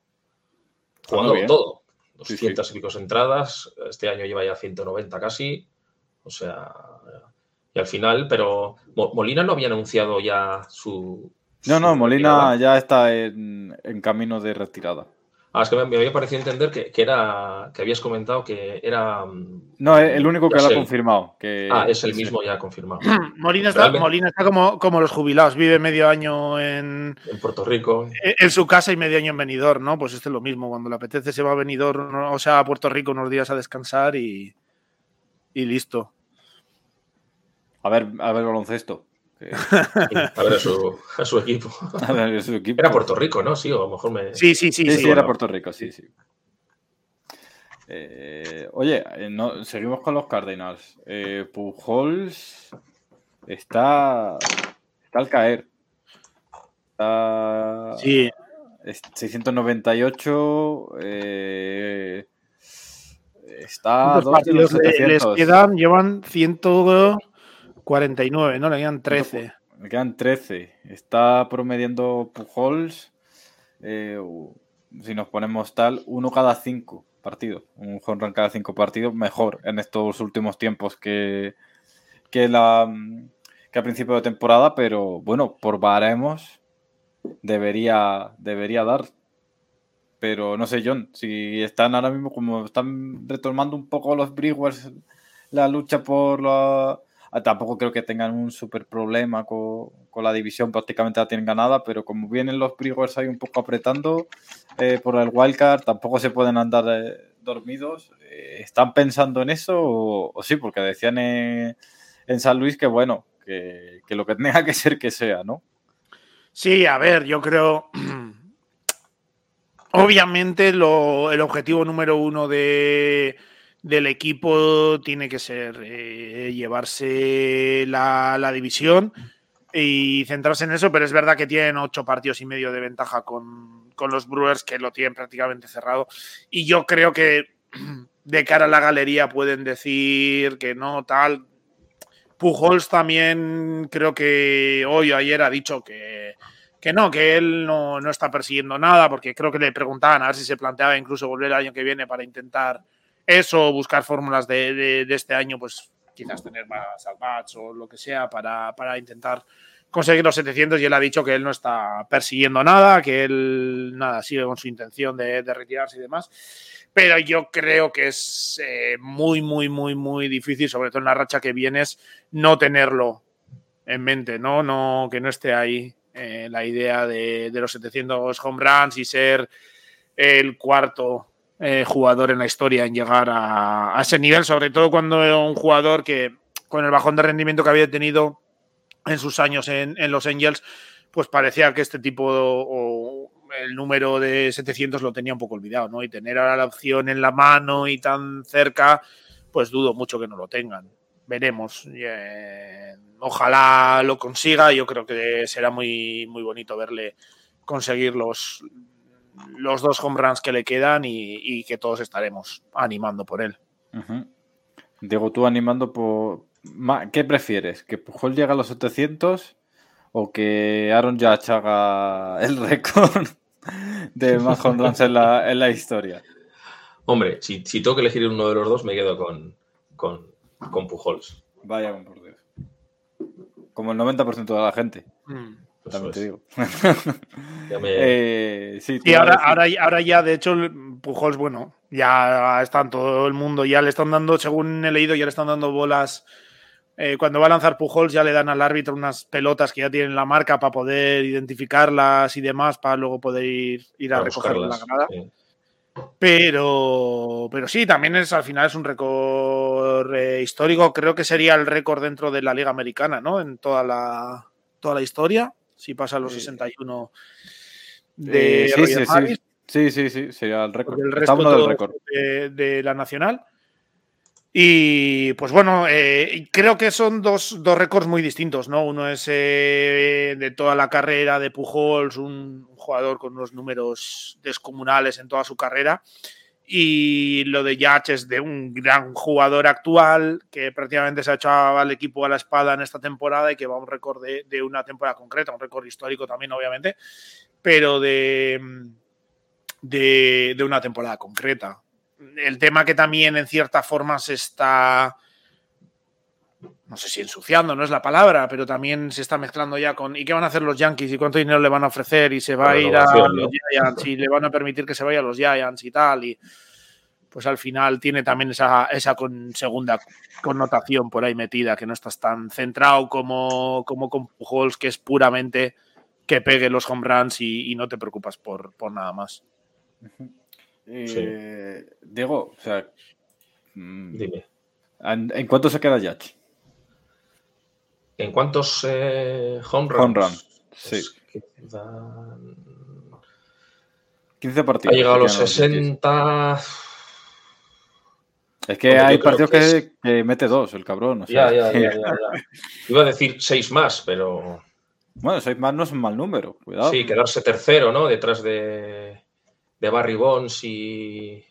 [SPEAKER 3] jugando todo. 200 sí, sí. y pico entradas, este año lleva ya 190 casi, o sea, y al final, pero Molina no había anunciado ya su...
[SPEAKER 2] No, no, Molina retirada. ya está en, en, camino de retirada.
[SPEAKER 3] Ah, es que me, me había parecido entender que, que, era que habías comentado que era.
[SPEAKER 2] No, el único que lo ha confirmado. Que,
[SPEAKER 3] ah, es el mismo ya confirmado. [clears throat]
[SPEAKER 4] Molina está, Molina está como, como, los jubilados, vive medio año en,
[SPEAKER 3] en Puerto Rico.
[SPEAKER 4] En, en, su casa y medio año en Benidorm, ¿no? Pues este es lo mismo. Cuando le apetece se va a Benidorm, o sea, a Puerto Rico unos días a descansar y, y listo.
[SPEAKER 2] A ver, a ver baloncesto. [laughs]
[SPEAKER 3] Que... a ver a su, a su, equipo.
[SPEAKER 2] A ver a su equipo.
[SPEAKER 3] Era Puerto Rico, ¿no? Sí, o a lo mejor me.
[SPEAKER 4] Sí, sí, sí.
[SPEAKER 2] Sí,
[SPEAKER 4] sí,
[SPEAKER 2] sí era Puerto Rico, sí, sí. Eh, oye, eh, no, seguimos con los Cardinals. Eh, Pujols está, está al caer. Está,
[SPEAKER 4] sí.
[SPEAKER 2] 698. Eh, está.
[SPEAKER 4] Dos partidos les quedan, llevan 149, ¿no? Le quedan 13.
[SPEAKER 2] Me quedan 13. Está promediando Pujols. Eh, si nos ponemos tal, uno cada cinco partidos. Un home run cada cinco partidos, mejor en estos últimos tiempos que, que, la, que a principio de temporada, pero bueno, por baremos debería, debería dar. Pero no sé, John, si están ahora mismo como están retomando un poco los Brewers la lucha por la tampoco creo que tengan un super problema con, con, la división, prácticamente la tienen ganada, pero como vienen los Brewers ahí un poco apretando eh, por el wildcard, tampoco se pueden andar eh, dormidos. Eh, ¿Están pensando en eso o, o sí? Porque decían en, en, San Luis que bueno, que, que lo que [laughs] tenga que ser que sea, ¿no?
[SPEAKER 4] Sí, a ver, yo creo. [clears throat] Obviamente, lo, el objetivo número uno de del equipo tiene que ser eh, llevarse la, la, división y centrarse en eso, pero es verdad que tienen ocho partidos y medio de ventaja con, con, los Brewers, que lo tienen prácticamente cerrado. Y yo creo que [clears throat] de cara a la galería pueden decir que no, tal. Pujols también creo que hoy o ayer ha dicho que, que no, que él no, no está persiguiendo nada, porque creo que le preguntaban a ver si se planteaba incluso volver el año que viene para intentar eso, buscar fórmulas de, de, este año, pues quizás tener más al o lo que sea para, para, intentar conseguir los 700 y él ha dicho que él no está persiguiendo nada, que él nada, sigue con su intención de, de retirarse y demás. Pero yo creo que es eh, muy, muy, muy, muy difícil, sobre todo en la racha que vienes, no tenerlo en mente, ¿no? no que no esté ahí eh, la idea de, de los 700 home runs y ser el cuarto eh, jugador en la historia en llegar a, ese nivel, sobre todo cuando era un jugador que con el bajón de rendimiento que había tenido en sus años en, en los Angels, pues parecía que este tipo o el número de 700 lo tenía un poco olvidado, ¿no? Y tener ahora la opción en la mano y tan cerca, pues dudo mucho que no lo tengan. Veremos. Eh, ojalá lo consiga. Yo creo que será muy, muy bonito verle conseguir los, los dos home runs que le quedan y, que todos estaremos animando por él.
[SPEAKER 2] Diego, tú animando por... ¿Qué prefieres? ¿Que Pujol llegue a los 700 o que Aaron Judge haga el récord de más home runs en la, en la historia?
[SPEAKER 3] Hombre, si, tengo que elegir uno de los dos, me quedo con, con, con Pujols.
[SPEAKER 2] Vaya, por Dios. Como el 90% de la gente. Mm. También te digo. [laughs]
[SPEAKER 4] Eh, sí, ahora, ahora, ahora, ya, de hecho, Pujols, bueno, ya están todo el mundo, ya le están dando, según he leído, ya le están dando bolas. Eh, cuando va a lanzar Pujols, ya le dan al árbitro unas pelotas que ya tienen la marca para poder identificarlas y demás, para luego poder ir, ir a recogerlas la granada. Pero, pero sí, también es al final es un récord eh, histórico. Creo que sería el récord dentro de la Liga Americana, ¿no? En toda la, toda la historia. Si pasa los 61 de
[SPEAKER 2] eh, sí, sí, sí, sí, sí, sí, sería el récord.
[SPEAKER 4] El resto del récord. De, la Nacional. Y pues bueno, eh, creo que son dos, dos récords muy distintos, ¿no? Uno es de toda la carrera de Pujols, un, jugador con unos números descomunales en toda su carrera. Y lo de Yach es de un gran jugador actual que prácticamente se ha echado al equipo a la espada en esta temporada y que va a un récord de, una temporada concreta, un récord histórico también, obviamente, pero de, de, de una temporada concreta. El tema que también en cierta forma se está no sé si ensuciando, no es la palabra, pero también se está mezclando ya con ¿y qué van a hacer los Yankees? ¿Y cuánto dinero le van a ofrecer? ¿Y se va a ir a los Giants? ¿Y le van a permitir que se vaya a los Giants y tal? Y pues al final tiene también esa, esa con, segunda connotación por ahí metida, que no estás tan centrado como, como con Pujols, que es puramente que pegue los home runs y, no te preocupas por, por nada más.
[SPEAKER 2] Eh, Diego, o sea, mm, dime. ¿En, cuánto se queda Yach?
[SPEAKER 3] ¿En cuántos eh, home runs? Home run,
[SPEAKER 2] sí. 15 partidos.
[SPEAKER 3] Ha llegado a los 60.
[SPEAKER 2] Es que hay partidos que, mete dos, el cabrón.
[SPEAKER 3] ya, ya, ya, ya, Iba a decir seis más, pero.
[SPEAKER 2] Bueno, seis más no es un mal número, cuidado.
[SPEAKER 3] Sí, quedarse tercero, ¿no? Detrás de, de Barry Bonds y.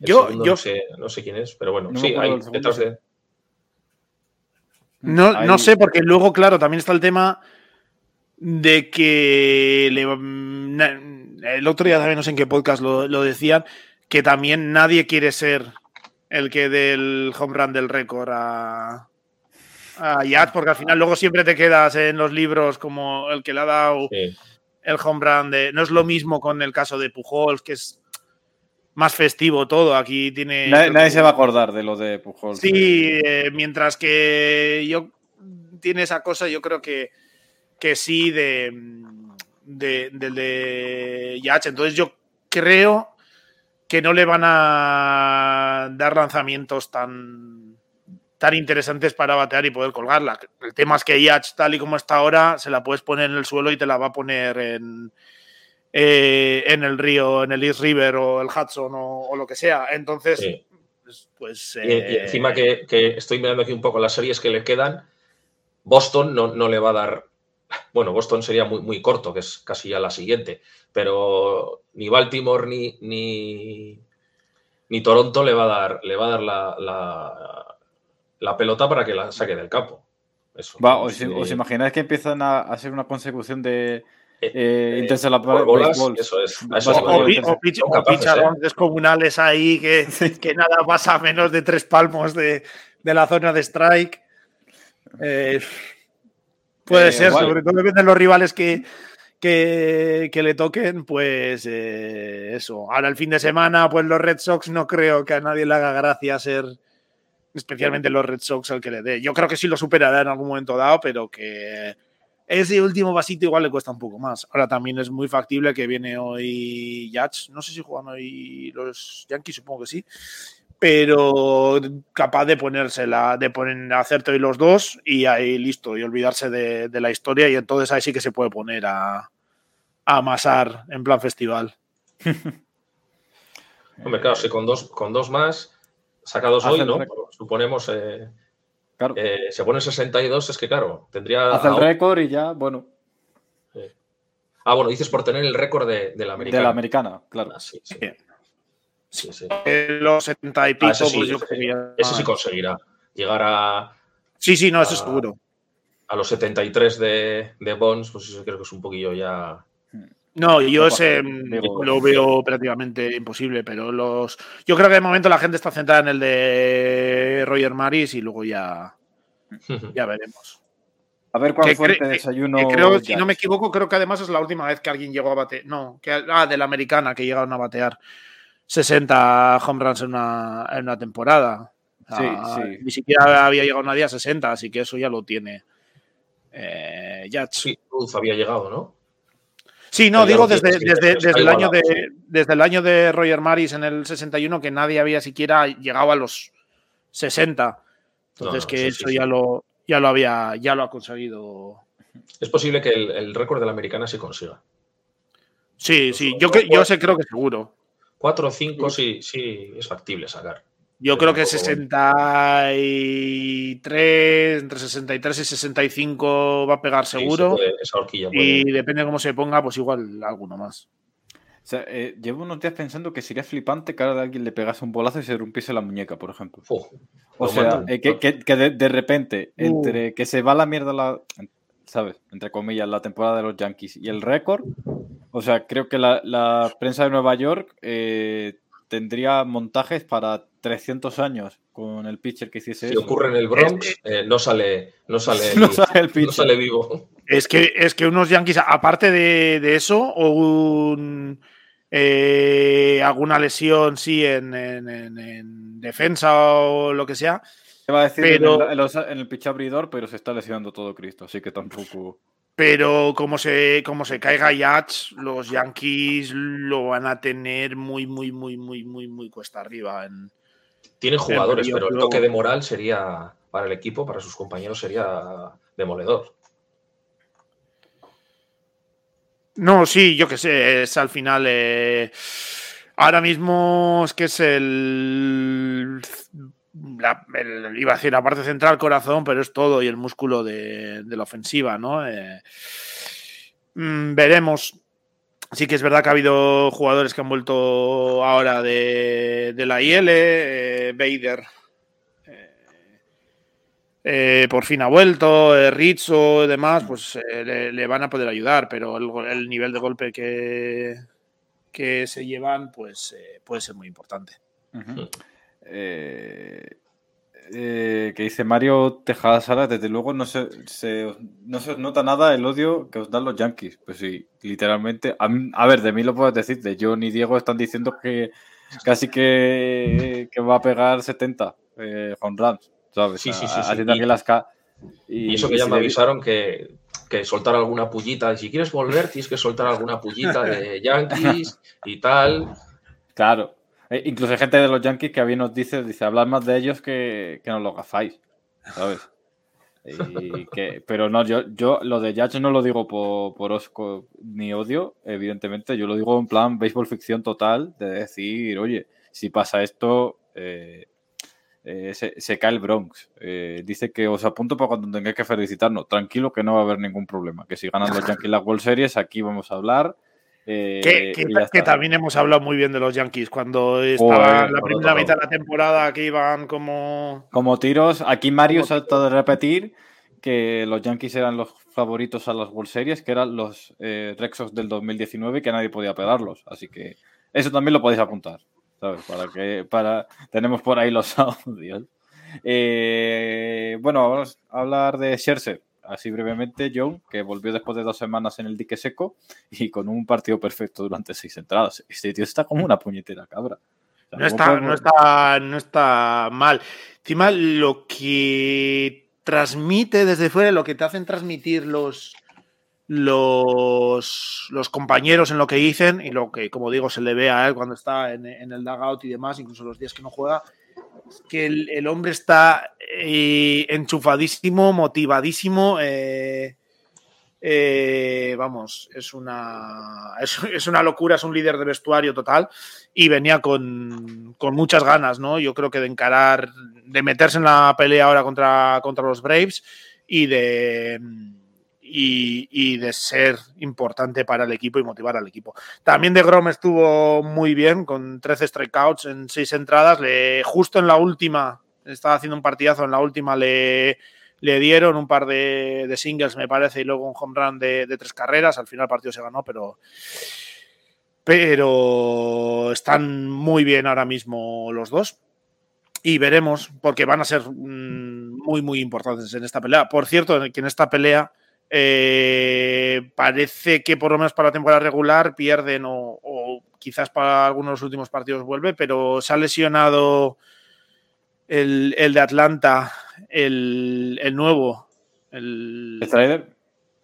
[SPEAKER 4] yo, yo...
[SPEAKER 3] No, sé, quién es, pero bueno, sí, hay detrás de.
[SPEAKER 4] No, no sé, porque luego, claro, también está el tema de que el otro día también no sé en qué podcast lo, decían, que también nadie quiere ser el que dé el home run del récord a, a Yad, porque al final luego siempre te quedas en los libros como el que le ha dado el home run de. No es lo mismo con el caso de Pujols, que es más festivo todo. Aquí tiene.
[SPEAKER 2] Nadie, se va a acordar de lo de Pujol.
[SPEAKER 4] Sí, eh, mientras que yo tiene esa cosa, yo creo que, que sí de, de, de, Yach. Entonces yo creo que no le van a dar lanzamientos tan, tan interesantes para batear y poder colgarla. El tema es que Yach, tal y como está ahora, se la puedes poner en el suelo y te la va a poner en, eh, en el río, en el East River o el Hudson o, lo que sea. Entonces, pues... pues
[SPEAKER 3] y, eh, encima que, estoy mirando aquí un poco las series que le quedan, Boston no, le va a dar... Bueno, Boston sería muy, muy corto, que es casi ya la siguiente, pero ni Baltimore ni, ni, ni Toronto le va a dar, le va a dar la, la, pelota para que la saque del campo.
[SPEAKER 2] Eso, os, imagináis que empiezan a hacer una consecución de, eh, eh la bolas,
[SPEAKER 3] eso es.
[SPEAKER 4] o, picharones descomunales ahí que, [laughs] que, nada pasa a menos de tres palmos de, de la zona de strike. Eh, puede eh, ser, sobre todo depende de los rivales que, que, que le toquen, pues eso. Ahora el fin de semana, pues los Red Sox no creo que a nadie le haga gracia ser especialmente los Red Sox al que le dé. Yo creo que sí lo superará en algún momento dado, pero que ese último vasito igual le cuesta un poco más. Ahora también es muy factible que viene hoy Yats. No sé si juegan hoy los Yankees, supongo que sí. Pero capaz de ponérsela, de poner, hacerte hoy los dos y ahí listo, y olvidarse de, la historia. Y entonces ahí sí que se puede poner a, amasar en plan festival. [laughs]
[SPEAKER 3] Hombre, claro, si con dos, con dos más sacados hoy, ¿no? Suponemos. Eh, eh, se pone 62, es que claro, tendría.
[SPEAKER 2] Hace el récord y ya, bueno.
[SPEAKER 3] Ah, bueno, dices por tener el récord de, de la americana.
[SPEAKER 2] De la americana, claro.
[SPEAKER 3] Ah, sí, sí.
[SPEAKER 4] Bien.
[SPEAKER 3] Sí, sí.
[SPEAKER 4] Eh, los 70 y pico,
[SPEAKER 3] Ah, ese sí,
[SPEAKER 4] pues yo
[SPEAKER 3] ese-
[SPEAKER 4] creo que ya-
[SPEAKER 3] ese sí conseguirá llegar a,
[SPEAKER 4] Sí, sí, no, eso
[SPEAKER 3] Ah,
[SPEAKER 4] seguro.
[SPEAKER 3] a los 73 de, de Bonds, pues eso creo que es un poquillo ya.
[SPEAKER 4] No, yo ese
[SPEAKER 2] digo-
[SPEAKER 4] mm, lo veo prácticamente imposible, pero los. Yo creo que de momento la gente está centrada en el de Roger Maris y luego ya, [laughs] ya veremos.
[SPEAKER 2] A ver cuál
[SPEAKER 4] Que
[SPEAKER 2] fue el
[SPEAKER 4] cre-
[SPEAKER 2] desayuno.
[SPEAKER 4] Que creo, si no me equivoco, creo que además es la última vez que alguien llegó a batear. No, que, ah, de la americana, que llegaron a batear 60 home runs en una, en una temporada. O sea,
[SPEAKER 2] Sí, sí.
[SPEAKER 4] Ni siquiera había llegado nadie a 60, así que eso ya lo tiene. Eh, Judge.
[SPEAKER 3] Sí, Ruth había llegado, ¿no?
[SPEAKER 4] Sí, no, digo desde, desde, desde el año de, desde el año de Roger Maris en el 61 que nadie había siquiera llegado a los 60. Entonces
[SPEAKER 3] No,
[SPEAKER 4] que
[SPEAKER 3] sí,
[SPEAKER 4] eso
[SPEAKER 3] sí,
[SPEAKER 4] ya
[SPEAKER 3] sí.
[SPEAKER 4] lo ya lo había ya lo ha conseguido.
[SPEAKER 3] Es posible que el, el récord de la americana se consiga.
[SPEAKER 4] Sí, sí, yo yo sé creo que seguro.
[SPEAKER 3] 4 o 5 sí, sí es factible sacar.
[SPEAKER 4] Yo creo que
[SPEAKER 3] un poco
[SPEAKER 4] 63, entre 63 y 65 va a pegar
[SPEAKER 3] Sí,
[SPEAKER 4] seguro.
[SPEAKER 3] se puede- esa horquilla puede-
[SPEAKER 4] y depende de cómo se ponga, pues igual alguno más.
[SPEAKER 2] O sea, eh, llevo unos días pensando que sería flipante que ahora alguien le pegase un bolazo y se rompiese la muñeca, por ejemplo. O sea, eh, que, que- que de, de repente,
[SPEAKER 4] Uh.
[SPEAKER 2] entre que se va la mierda la. ¿Sabes? Entre comillas, la temporada de los Yankees y el récord. O sea, creo que la, la prensa de Nueva York eh, tendría montajes para 300 años con el pitcher que hiciese
[SPEAKER 3] si
[SPEAKER 2] eso.
[SPEAKER 3] ocurre en el Bronx, eh, no sale, no [laughs] sale,
[SPEAKER 2] No
[SPEAKER 3] vivo.
[SPEAKER 2] sale el
[SPEAKER 3] No
[SPEAKER 2] pitcher.
[SPEAKER 3] sale vivo.
[SPEAKER 4] Es que, es que unos Yankees, aparte de, de eso, o un, eh, alguna lesión, sí, en, en- en- en defensa o lo que sea,
[SPEAKER 2] Se va a decir
[SPEAKER 4] pero-
[SPEAKER 2] en, el, en el pitch abridor, pero se está lesionando todo Cristo, así que tampoco.
[SPEAKER 4] pero como se, como se caiga Yachts, los Yankees lo van a tener muy, muy, muy, muy, muy, muy cuesta arriba. En,
[SPEAKER 3] Tienen jugadores, pero el toque de moral sería, para el equipo, para sus compañeros, sería demoledor.
[SPEAKER 4] No, sí, yo qué sé, es al final. eh, ahora mismo es que es el, la- el- Iba a decir la parte central, corazón, pero es todo y el músculo de, de la ofensiva, ¿no? Eh, mm, veremos. Sí que es verdad que ha habido jugadores que han vuelto ahora de, de la IL, eh, Bader. eh, eh, por fin ha vuelto, eh, Rizzo y demás, pues eh, le, le van a poder ayudar, pero el, nivel de golpe que, que se llevan, pues eh, puede ser muy importante.
[SPEAKER 2] Eh, eh, que dice Mario Tejada Sala, desde luego no se, se- no se os nota nada el odio que os dan los Yankees. Pues sí, literalmente. A, mí- a ver, de mí lo puedes decir, de John y Diego están diciendo que casi que, que va a pegar 70 eh, home runs, ¿sabes?
[SPEAKER 3] Sí, sí, sí, sí.
[SPEAKER 2] Haciendo
[SPEAKER 3] Y-
[SPEAKER 2] las ca-
[SPEAKER 3] Y eso que ya
[SPEAKER 2] si
[SPEAKER 3] me avisaron que, que soltar alguna pullita. Si quieres volver, tienes que soltar alguna pullita de [laughs] Yankees y tal.
[SPEAKER 2] Claro. Eh, incluso hay gente de los Yankees que a bien nos dice, dice, hablar más de ellos que, que nos lo gafáis, ¿sabes? Pero no, yo, yo lo de Judge no lo digo por, por osco ni odio, evidentemente, yo lo digo en plan béisbol ficción total, de decir, oye, si pasa esto, eh, eh, se, cae el Bronx. Dice que os apunto para cuando tengáis que felicitarnos. Tranquilo que no va a haber ningún problema. Que si ganan los Yankees las World Series, aquí vamos a hablar. Eh,
[SPEAKER 4] Que, también hemos hablado muy bien de los Yankees cuando estaban la
[SPEAKER 3] por
[SPEAKER 4] primera mitad de la temporada que iban como...
[SPEAKER 2] Como tiros, aquí Mario salta de repetir que los Yankees eran los favoritos a las World Series, que eran los eh, Red Sox del 2019 y que nadie podía pegarlos. Así que eso también lo podéis apuntar, ¿sabes? Para que para tenemos por ahí los [laughs] audios. Eh, bueno, vamos a hablar de Scherzer. Así brevemente, John, que volvió después de dos semanas en el dique seco y con un partido perfecto durante seis entradas. Este tío está como una puñetera cabra. O sea,
[SPEAKER 4] No
[SPEAKER 2] ¿cómo
[SPEAKER 4] está,
[SPEAKER 2] podemos-
[SPEAKER 4] no, está, no está mal. Encima, lo que transmite desde fuera, lo que te hacen transmitir los, los, los compañeros en lo que dicen y lo que, como digo, se le ve a él cuando está en, en el dugout y demás, incluso los días que no juega, que el, hombre está eh, enchufadísimo, motivadísimo. eh, eh, vamos, es una, es, es una locura, es un líder de vestuario total y venía con, con muchas ganas, ¿no? Yo creo que de encarar, de meterse en la pelea ahora contra, contra los Braves y de, y, de ser importante para el equipo y motivar al equipo. También de Grom estuvo muy bien, con 13 strikeouts en 6 entradas. Le, justo en la última, estaba haciendo un partidazo, en la última le, le dieron un par de, singles, me parece, y luego un home run de, de tres carreras. Al final el partido se ganó, pero pero están muy bien ahora mismo los dos. Y veremos, porque van a ser mm, muy, muy importantes en esta pelea. Por cierto, que en esta pelea eh, parece que por lo menos para la temporada regular pierden o, quizás para algunos de los últimos partidos vuelve, pero se ha lesionado el, de Atlanta, el, nuevo. El,
[SPEAKER 2] ¿Strider?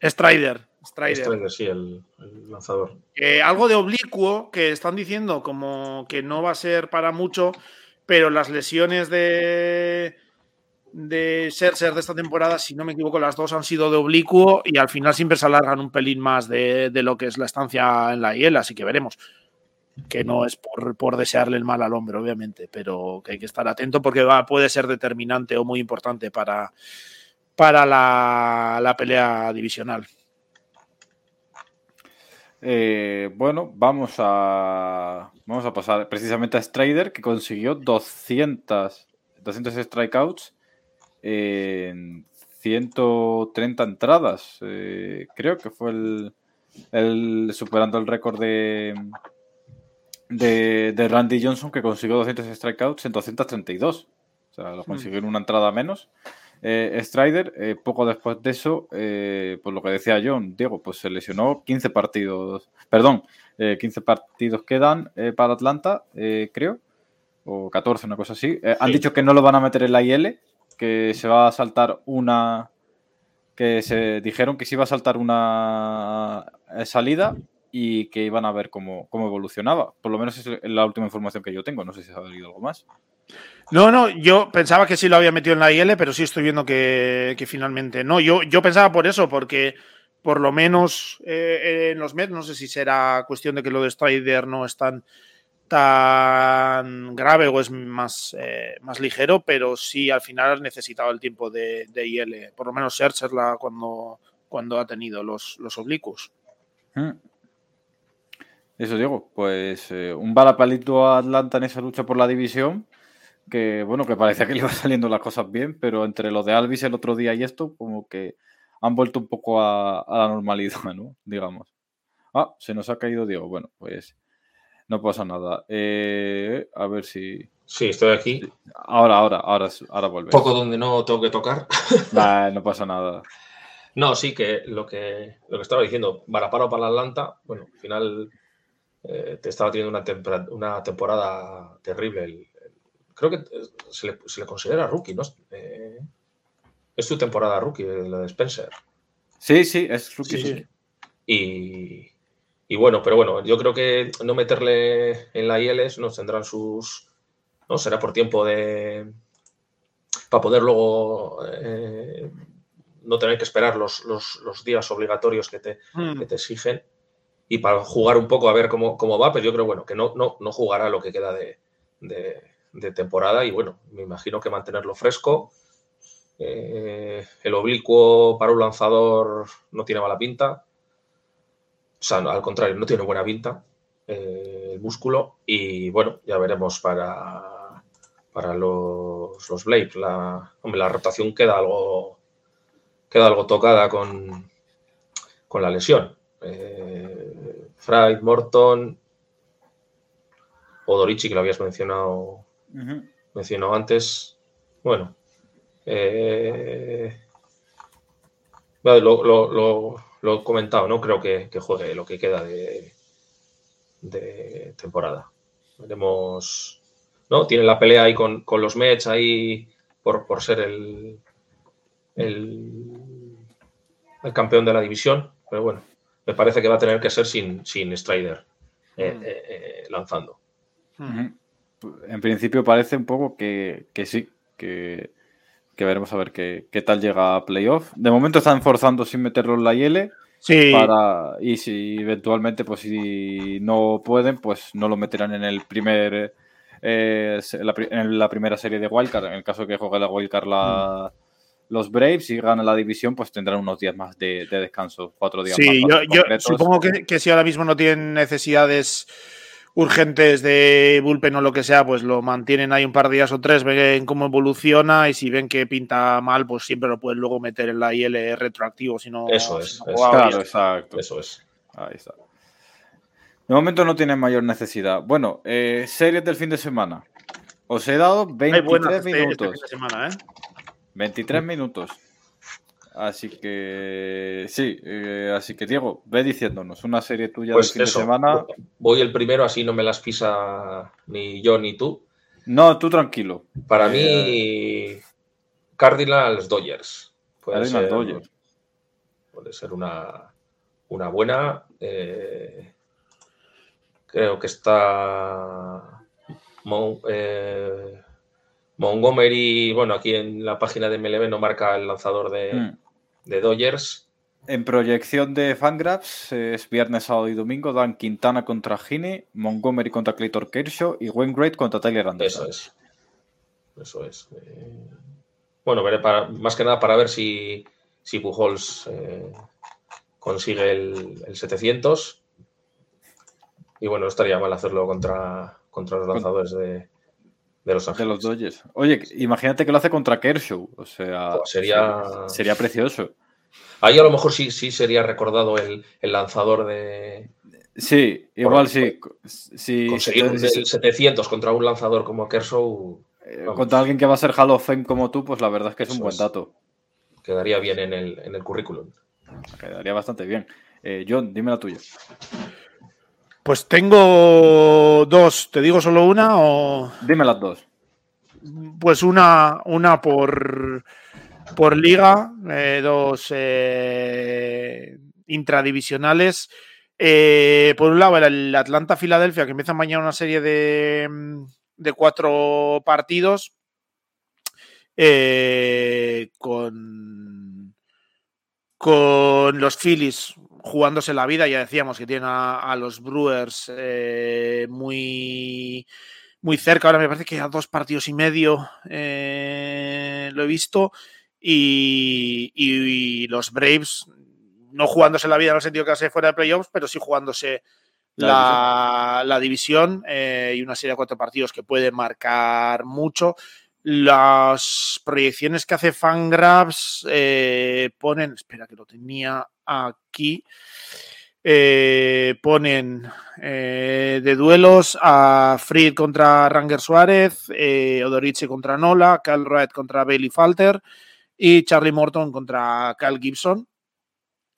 [SPEAKER 4] Strider.
[SPEAKER 3] Strider, sí, el, lanzador.
[SPEAKER 4] algo de oblicuo que están diciendo como que no va a ser para mucho, pero las lesiones de de ser de esta temporada, si no me equivoco, las dos han sido de oblicuo y al final siempre se alargan un pelín más de, lo que es la estancia en la IEL, así que veremos. Que no es por, desearle el mal al hombre, obviamente, pero que hay que estar atento porque va, puede ser determinante o muy importante para, para la, la pelea divisional.
[SPEAKER 2] Eh, bueno, vamos a, vamos a pasar precisamente a Strider, que consiguió 200, 200 strikeouts en 130 entradas. Eh, creo que fue el, superando el récord de, de, Randy Johnson, que consiguió 200 strikeouts en 232. O sea, lo hmm. consiguió en una entrada menos. Eh, Strider, eh, poco después de eso, eh, por lo que decía John, Diego, pues se lesionó 15 partidos, perdón, 15 partidos quedan para Atlanta, creo, o 14, una cosa así. Han dicho que no lo van a meter en la IL, que se va a saltar una, que se dijeron que se iba a saltar una salida y que iban a ver cómo, cómo evolucionaba. Por lo menos es la última información que yo tengo, no sé si ha habido algo más.
[SPEAKER 4] No, no, yo pensaba que sí lo había metido en la IL, pero sí estoy viendo que, finalmente no. Yo, yo pensaba por eso, porque por lo menos eh, en los Mets, no sé si será cuestión de que lo de Strider no es tan, grave o es más, eh, más ligero, pero sí al final has necesitado el tiempo de, de IL, por lo menos Searcherla cuando, cuando ha tenido los, los oblicuos. Hmm.
[SPEAKER 2] Eso digo, pues eh, un balapalito a Atlanta en esa lucha por la división que bueno, que parecía que le iban [laughs] saliendo las cosas bien, pero entre lo de Alvis el otro día y esto, como que han vuelto un poco a, la normalidad, [laughs] ¿no? Digamos. Ah, se nos ha caído Diego. Bueno, pues no pasa nada. Eh, a ver si.
[SPEAKER 3] Sí, estoy aquí.
[SPEAKER 2] Ahora, ahora, ahora, ahora vuelve.
[SPEAKER 3] Poco donde no tengo que tocar. [laughs]
[SPEAKER 2] no pasa nada.
[SPEAKER 3] No, sí, que lo que, lo que estaba diciendo, Varaparo para Atlanta, bueno, al final eh, te estaba teniendo una, una temporada terrible el, creo que eh, se le, considera rookie, ¿no? Eh, es su temporada rookie, la de Spencer.
[SPEAKER 2] Sí, sí, es rookie.
[SPEAKER 3] Y, bueno, pero bueno, yo creo que no meterle en la ILS nos tendrán sus. ¿no? Será por tiempo de. para poder luego eh, no tener que esperar los, días obligatorios que te, hmm. te, exigen y para jugar un poco a ver cómo, cómo, va, pero yo creo bueno que no, no, no jugará lo que queda de, de temporada y bueno, me imagino que mantenerlo fresco. Eh, el oblicuo para un lanzador no tiene mala pinta. O sea, al contrario, no tiene buena pinta eh, el músculo. Y bueno, ya veremos para, para los, los Blades. La, la rotación queda algo, queda algo tocada con, con la lesión. Eh, Morton, Odorichi, que lo habías mencionado mencionó antes. Bueno, eh, lo, he comentado, no creo que, juegue lo que queda de, de temporada. Veremos. ¿no? Tiene la pelea ahí con, los Mets ahí por, por ser el, el, el, campeón de la división. Pero bueno, me parece que va a tener que ser sin, sin Strider eh, mm. eh, lanzando
[SPEAKER 2] en principio parece un poco que, sí, que, veremos a ver qué, tal llega a playoff. De momento están forzando sin meterlo en la IL.
[SPEAKER 4] Sí.
[SPEAKER 2] Para, y si eventualmente, pues si no pueden, pues no lo meterán en el primer eh, en la primera serie de Wildcard, en el caso de que juegue la Wildcard la, los Braves y ganan la división, pues tendrán unos días más de, descanso, cuatro días
[SPEAKER 4] sí, más. Sí, yo, supongo que, que, si ahora mismo no tienen necesidades urgentes de bullpen o lo que sea, pues lo mantienen ahí un par de días o tres, ven cómo evoluciona y si ven que pinta mal, pues siempre lo pueden luego meter en la IL retroactivo. Si no,
[SPEAKER 3] eso es.
[SPEAKER 2] claro, exacto.
[SPEAKER 3] Eso es.
[SPEAKER 2] Ahí está. De momento no tienen mayor necesidad. Bueno, eh, series del fin de semana. Os he dado 23 este, este minutos. 23 ¿eh? minutos. Así que sí, eh, así que Diego, ve diciéndonos una serie tuya
[SPEAKER 3] pues
[SPEAKER 2] de fin de semana.
[SPEAKER 3] Voy el primero, así no me las pisa ni yo ni tú.
[SPEAKER 2] No, tú tranquilo.
[SPEAKER 3] Para mí, Cardinals Dodgers.
[SPEAKER 2] Puede Cardinals ser, Dodgers.
[SPEAKER 3] Puede ser una, una buena. Eh, creo que está eh, Montgomery, bueno, aquí en la página de MLB no marca el lanzador de, hmm de Dodgers.
[SPEAKER 2] En proyección de Fangraphs es viernes, sábado y domingo. Dan Quintana contra Gini, Montgomery contra Clayton Kershaw y Great contra Tyler Anderson.
[SPEAKER 3] Eso es. Eso es. Eh, bueno, veré para, más que nada para ver si, si Pujols eh, consigue el, 700. Y bueno, estaría mal hacerlo contra, contra los lanzadores de, de los
[SPEAKER 2] De los Dodgers. Oye, imagínate que lo hace contra Kershaw. O sea,
[SPEAKER 3] pues sería...
[SPEAKER 2] sería precioso.
[SPEAKER 3] Ahí a lo mejor sí, sí sería recordado el, lanzador de.
[SPEAKER 2] Sí, igual sí. sí.
[SPEAKER 3] Conseguir el 700 contra un lanzador como Kershaw.
[SPEAKER 2] Eh, contra alguien que va a ser Hall of Fame como tú, pues la verdad es que es un buen dato.
[SPEAKER 3] Quedaría bien en el, en el currículum.
[SPEAKER 2] Quedaría bastante bien. Eh, John, dime la tuya.
[SPEAKER 4] Pues tengo dos. ¿Te digo solo una o.?
[SPEAKER 2] Dime las dos.
[SPEAKER 4] Pues una, una por, por liga, eh, dos eh, intradivisionales. Eh, por un lado, el Atlanta-Filadelfia, que empieza mañana una serie de, de cuatro partidos con, con los Phillies jugándose la vida. Ya decíamos que tienen a, los Brewers eh, muy, muy cerca. Ahora me parece que a dos partidos y medio eh, lo he visto. Y, los Braves no jugándose la vida en el sentido que hace fuera de playoffs, pero sí jugándose la, la división eh, y una serie de cuatro partidos que puede marcar mucho. Las proyecciones que hace Fangraphs ponen, espera que lo tenía aquí. Eh, ponen eh, de duelos a Fried contra Ranger Suárez, eh, Odoriche contra Nola, Cal Wright contra Bailey Falter y Charlie Morton contra Cal Gibson.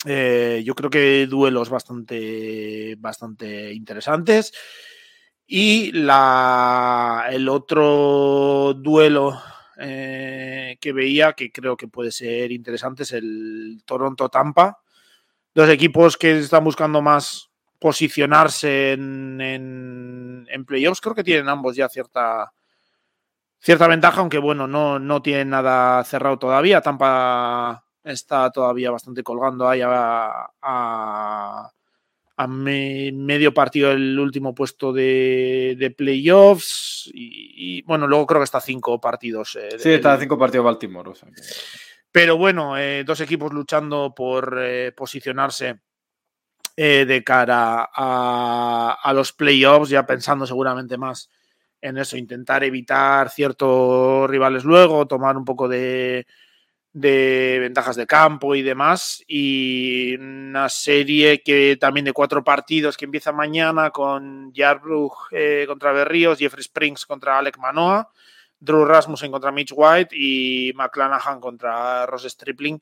[SPEAKER 4] yo creo que duelos bastante, bastante interesantes. Y la, el otro duelo que veía, que creo que puede ser interesante, es el Toronto-Tampa dos equipos que están buscando más posicionarse en, en, playoffs, creo que tienen ambos ya cierta, cierta ventaja, aunque bueno, no, no tienen nada cerrado todavía. Tampa está todavía bastante colgando ahí a, medio partido el último puesto de, playoffs y, bueno, luego creo que está cinco partidos.
[SPEAKER 2] Eh, sí, está cinco partidos Baltimore. O sea
[SPEAKER 4] pero bueno, eh, dos equipos luchando por eh, posicionarse de cara a, los playoffs, ya pensando seguramente más en eso, intentar evitar ciertos rivales luego, tomar un poco de, ventajas de campo y demás. Y una serie que también de cuatro partidos que empieza mañana con Yarbrough contra Berríos, Jeffrey Springs contra Alec Manoa Drew Rasmussen contra Mitch White y McClanahan contra Ross Stripling.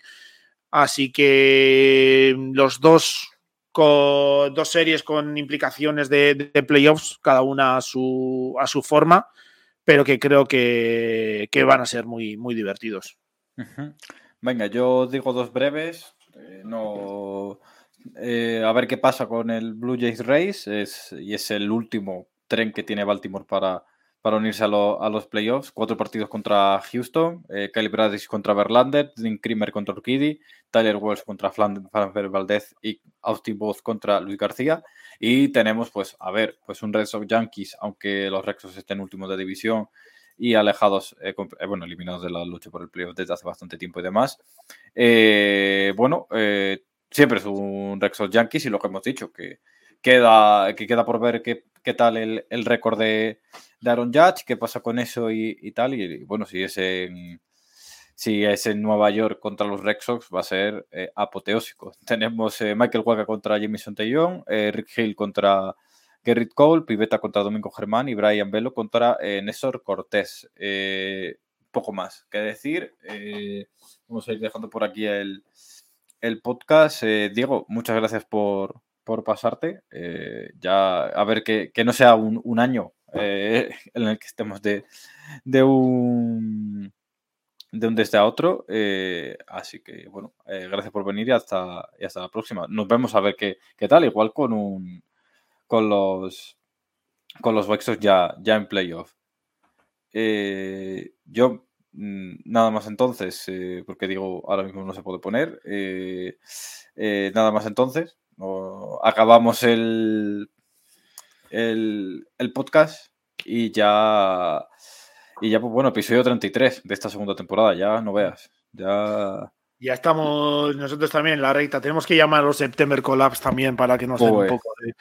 [SPEAKER 4] Así que los dos con dos series con implicaciones de, playoffs, cada una a su, a su forma, pero que creo que, van a ser muy, muy divertidos.
[SPEAKER 2] Venga, yo digo dos breves. Eh, no, eh, a ver qué pasa con el Blue Jays Race y es el último tren que tiene Baltimore para, para unirse a, los playoffs. Cuatro partidos contra Houston, eh, Kyle contra Verlander, Dean Kramer contra Urquidy, Tyler Wells contra Franfer Valdez y Austin Both contra Luis García. Y tenemos, pues, a ver, pues un Red Sox Yankees, aunque los Red Sox estén últimos de división, y alejados, eh, eh, bueno, eliminados de la lucha por el playoff desde hace bastante tiempo y demás. Eh, bueno, siempre es un Rexos Yankees y lo que hemos dicho, que queda, que queda por ver qué, qué tal el, el récord de, Aaron Judge, qué pasa con eso y, tal. Y, bueno, si es en, si es en Nueva York contra los Red Sox, va a ser apoteósico. [laughs] Tenemos Michael Waka contra Jameson Taillon, Rick Hill contra Gerrit Cole, Piveta contra Domingo Germán y Brian Velo contra eh, Néstor Cortés. Eh, poco más que decir. Eh, vamos a ir dejando por aquí el, podcast. Diego, muchas gracias por, pasarte. ya a ver que, no sea un, año [laughs] en el que estemos de, de un de un desde a otro. así que, bueno, gracias por venir y hasta, y hasta la próxima. Nos vemos a ver qué, qué tal, igual con un, con los, con los ya, ya en playoff. Eh, yo mm, nada más entonces, eh, porque digo, ahora mismo no se puede poner. Eh, nada más entonces. acabamos el, el, el, podcast y ya. Y ya, pues bueno, episodio 33 de esta segunda temporada. Ya no veas. Ya.
[SPEAKER 4] Ya estamos nosotros también en la recta. Tenemos que llamar a los September Collapse también para que nos den un poco de,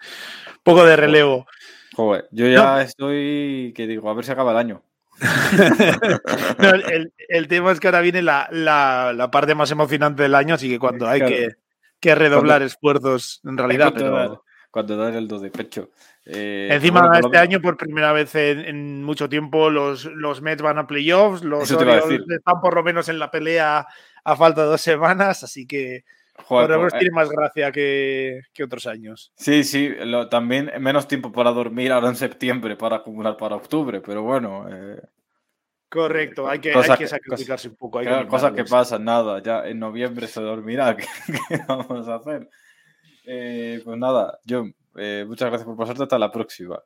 [SPEAKER 4] poco de relevo.
[SPEAKER 2] Joder, yo ya estoy, que digo, a ver si acaba el año. [laughs]
[SPEAKER 4] el, tema es que ahora viene la, parte más emocionante del año, así que cuando hay que, redoblar esfuerzos, en realidad.
[SPEAKER 2] Cuando, dan el do de pecho.
[SPEAKER 4] Eh, Encima, este año, por primera vez en, mucho tiempo, los, los Mets van a playoffs, los Orioles están por lo menos en la pelea a falta de dos semanas, así que Joder, pues, tiene más gracia que, otros años.
[SPEAKER 2] Sí, sí, también menos tiempo para dormir ahora en septiembre para acumular para octubre, pero bueno. Eh,
[SPEAKER 4] Correcto, hay que, hay que sacrificarse un poco.
[SPEAKER 2] Hay cosas que pasan, nada, ya en noviembre se dormirá, [laughs] ¿qué, vamos a hacer? Eh, pues nada, John, eh, muchas gracias por pasarte, hasta la próxima.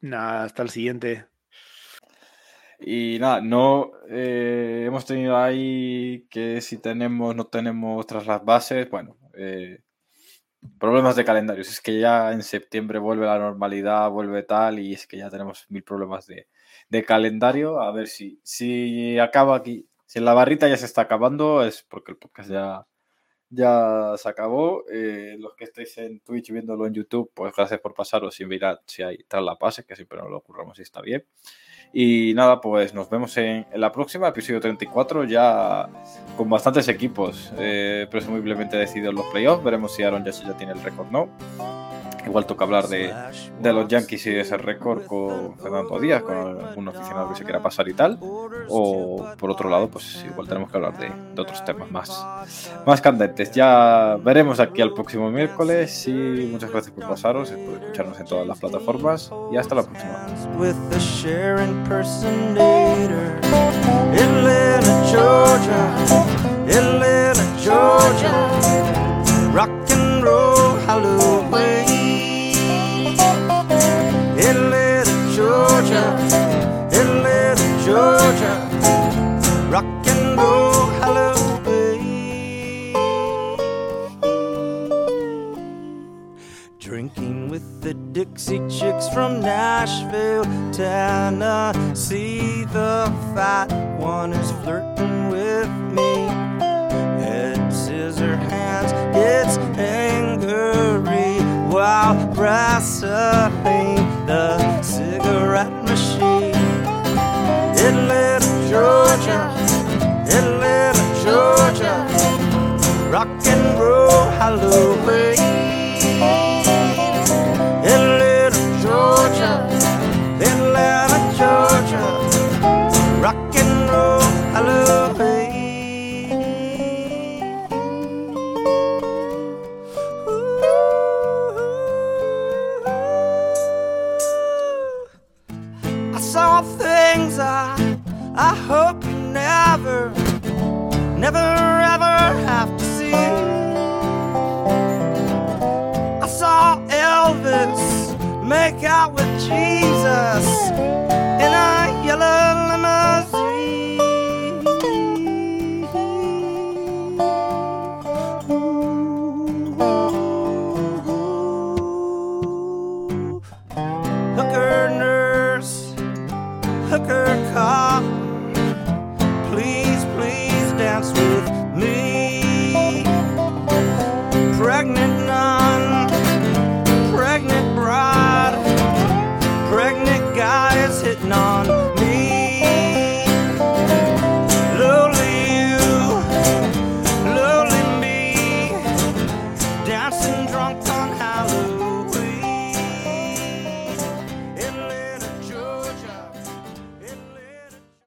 [SPEAKER 4] Nada, hasta el siguiente.
[SPEAKER 2] Y nada, no eh, hemos tenido ahí que si tenemos, no tenemos tras las bases, bueno, eh, problemas de calendarios. Es que ya en septiembre vuelve la normalidad, vuelve tal, y es que ya tenemos mil problemas de, calendario. A ver si, si acaba aquí. Si la barrita ya se está acabando, es porque el podcast ya, ya se acabó. Eh, los que estáis en Twitch viéndolo en YouTube, pues gracias por pasaros y mirar si hay tras la base, que siempre nos lo ocurramos y está bien. Y nada, pues nos vemos en, la próxima, episodio 34, ya con bastantes equipos eh, presumiblemente decididos los playoffs. Veremos si Aaron Judge ya tiene el récord no. Igual toca hablar de, de, los Yankees y de ese récord con Fernando Díaz, con algún aficionado que se quiera pasar y tal. O por otro lado, pues igual tenemos que hablar de, de otros temas más, más candentes. Ya veremos aquí al próximo miércoles y muchas gracias por pasaros, por escucharnos en todas las plataformas y hasta la próxima. Georgia, rock and roll, hallelujah. Drinking with the Dixie Chicks from Nashville, Tennessee. The fat one is flirting with me. Head, scissor hands, gets angry while wrestling the cigarette. Atlanta, Georgia, Atlanta, Georgia, rock and roll Halloween. Atlanta, Georgia, Atlanta, Georgia, rock and I hope you never, never ever have to see. I saw Elvis make out with Jesus.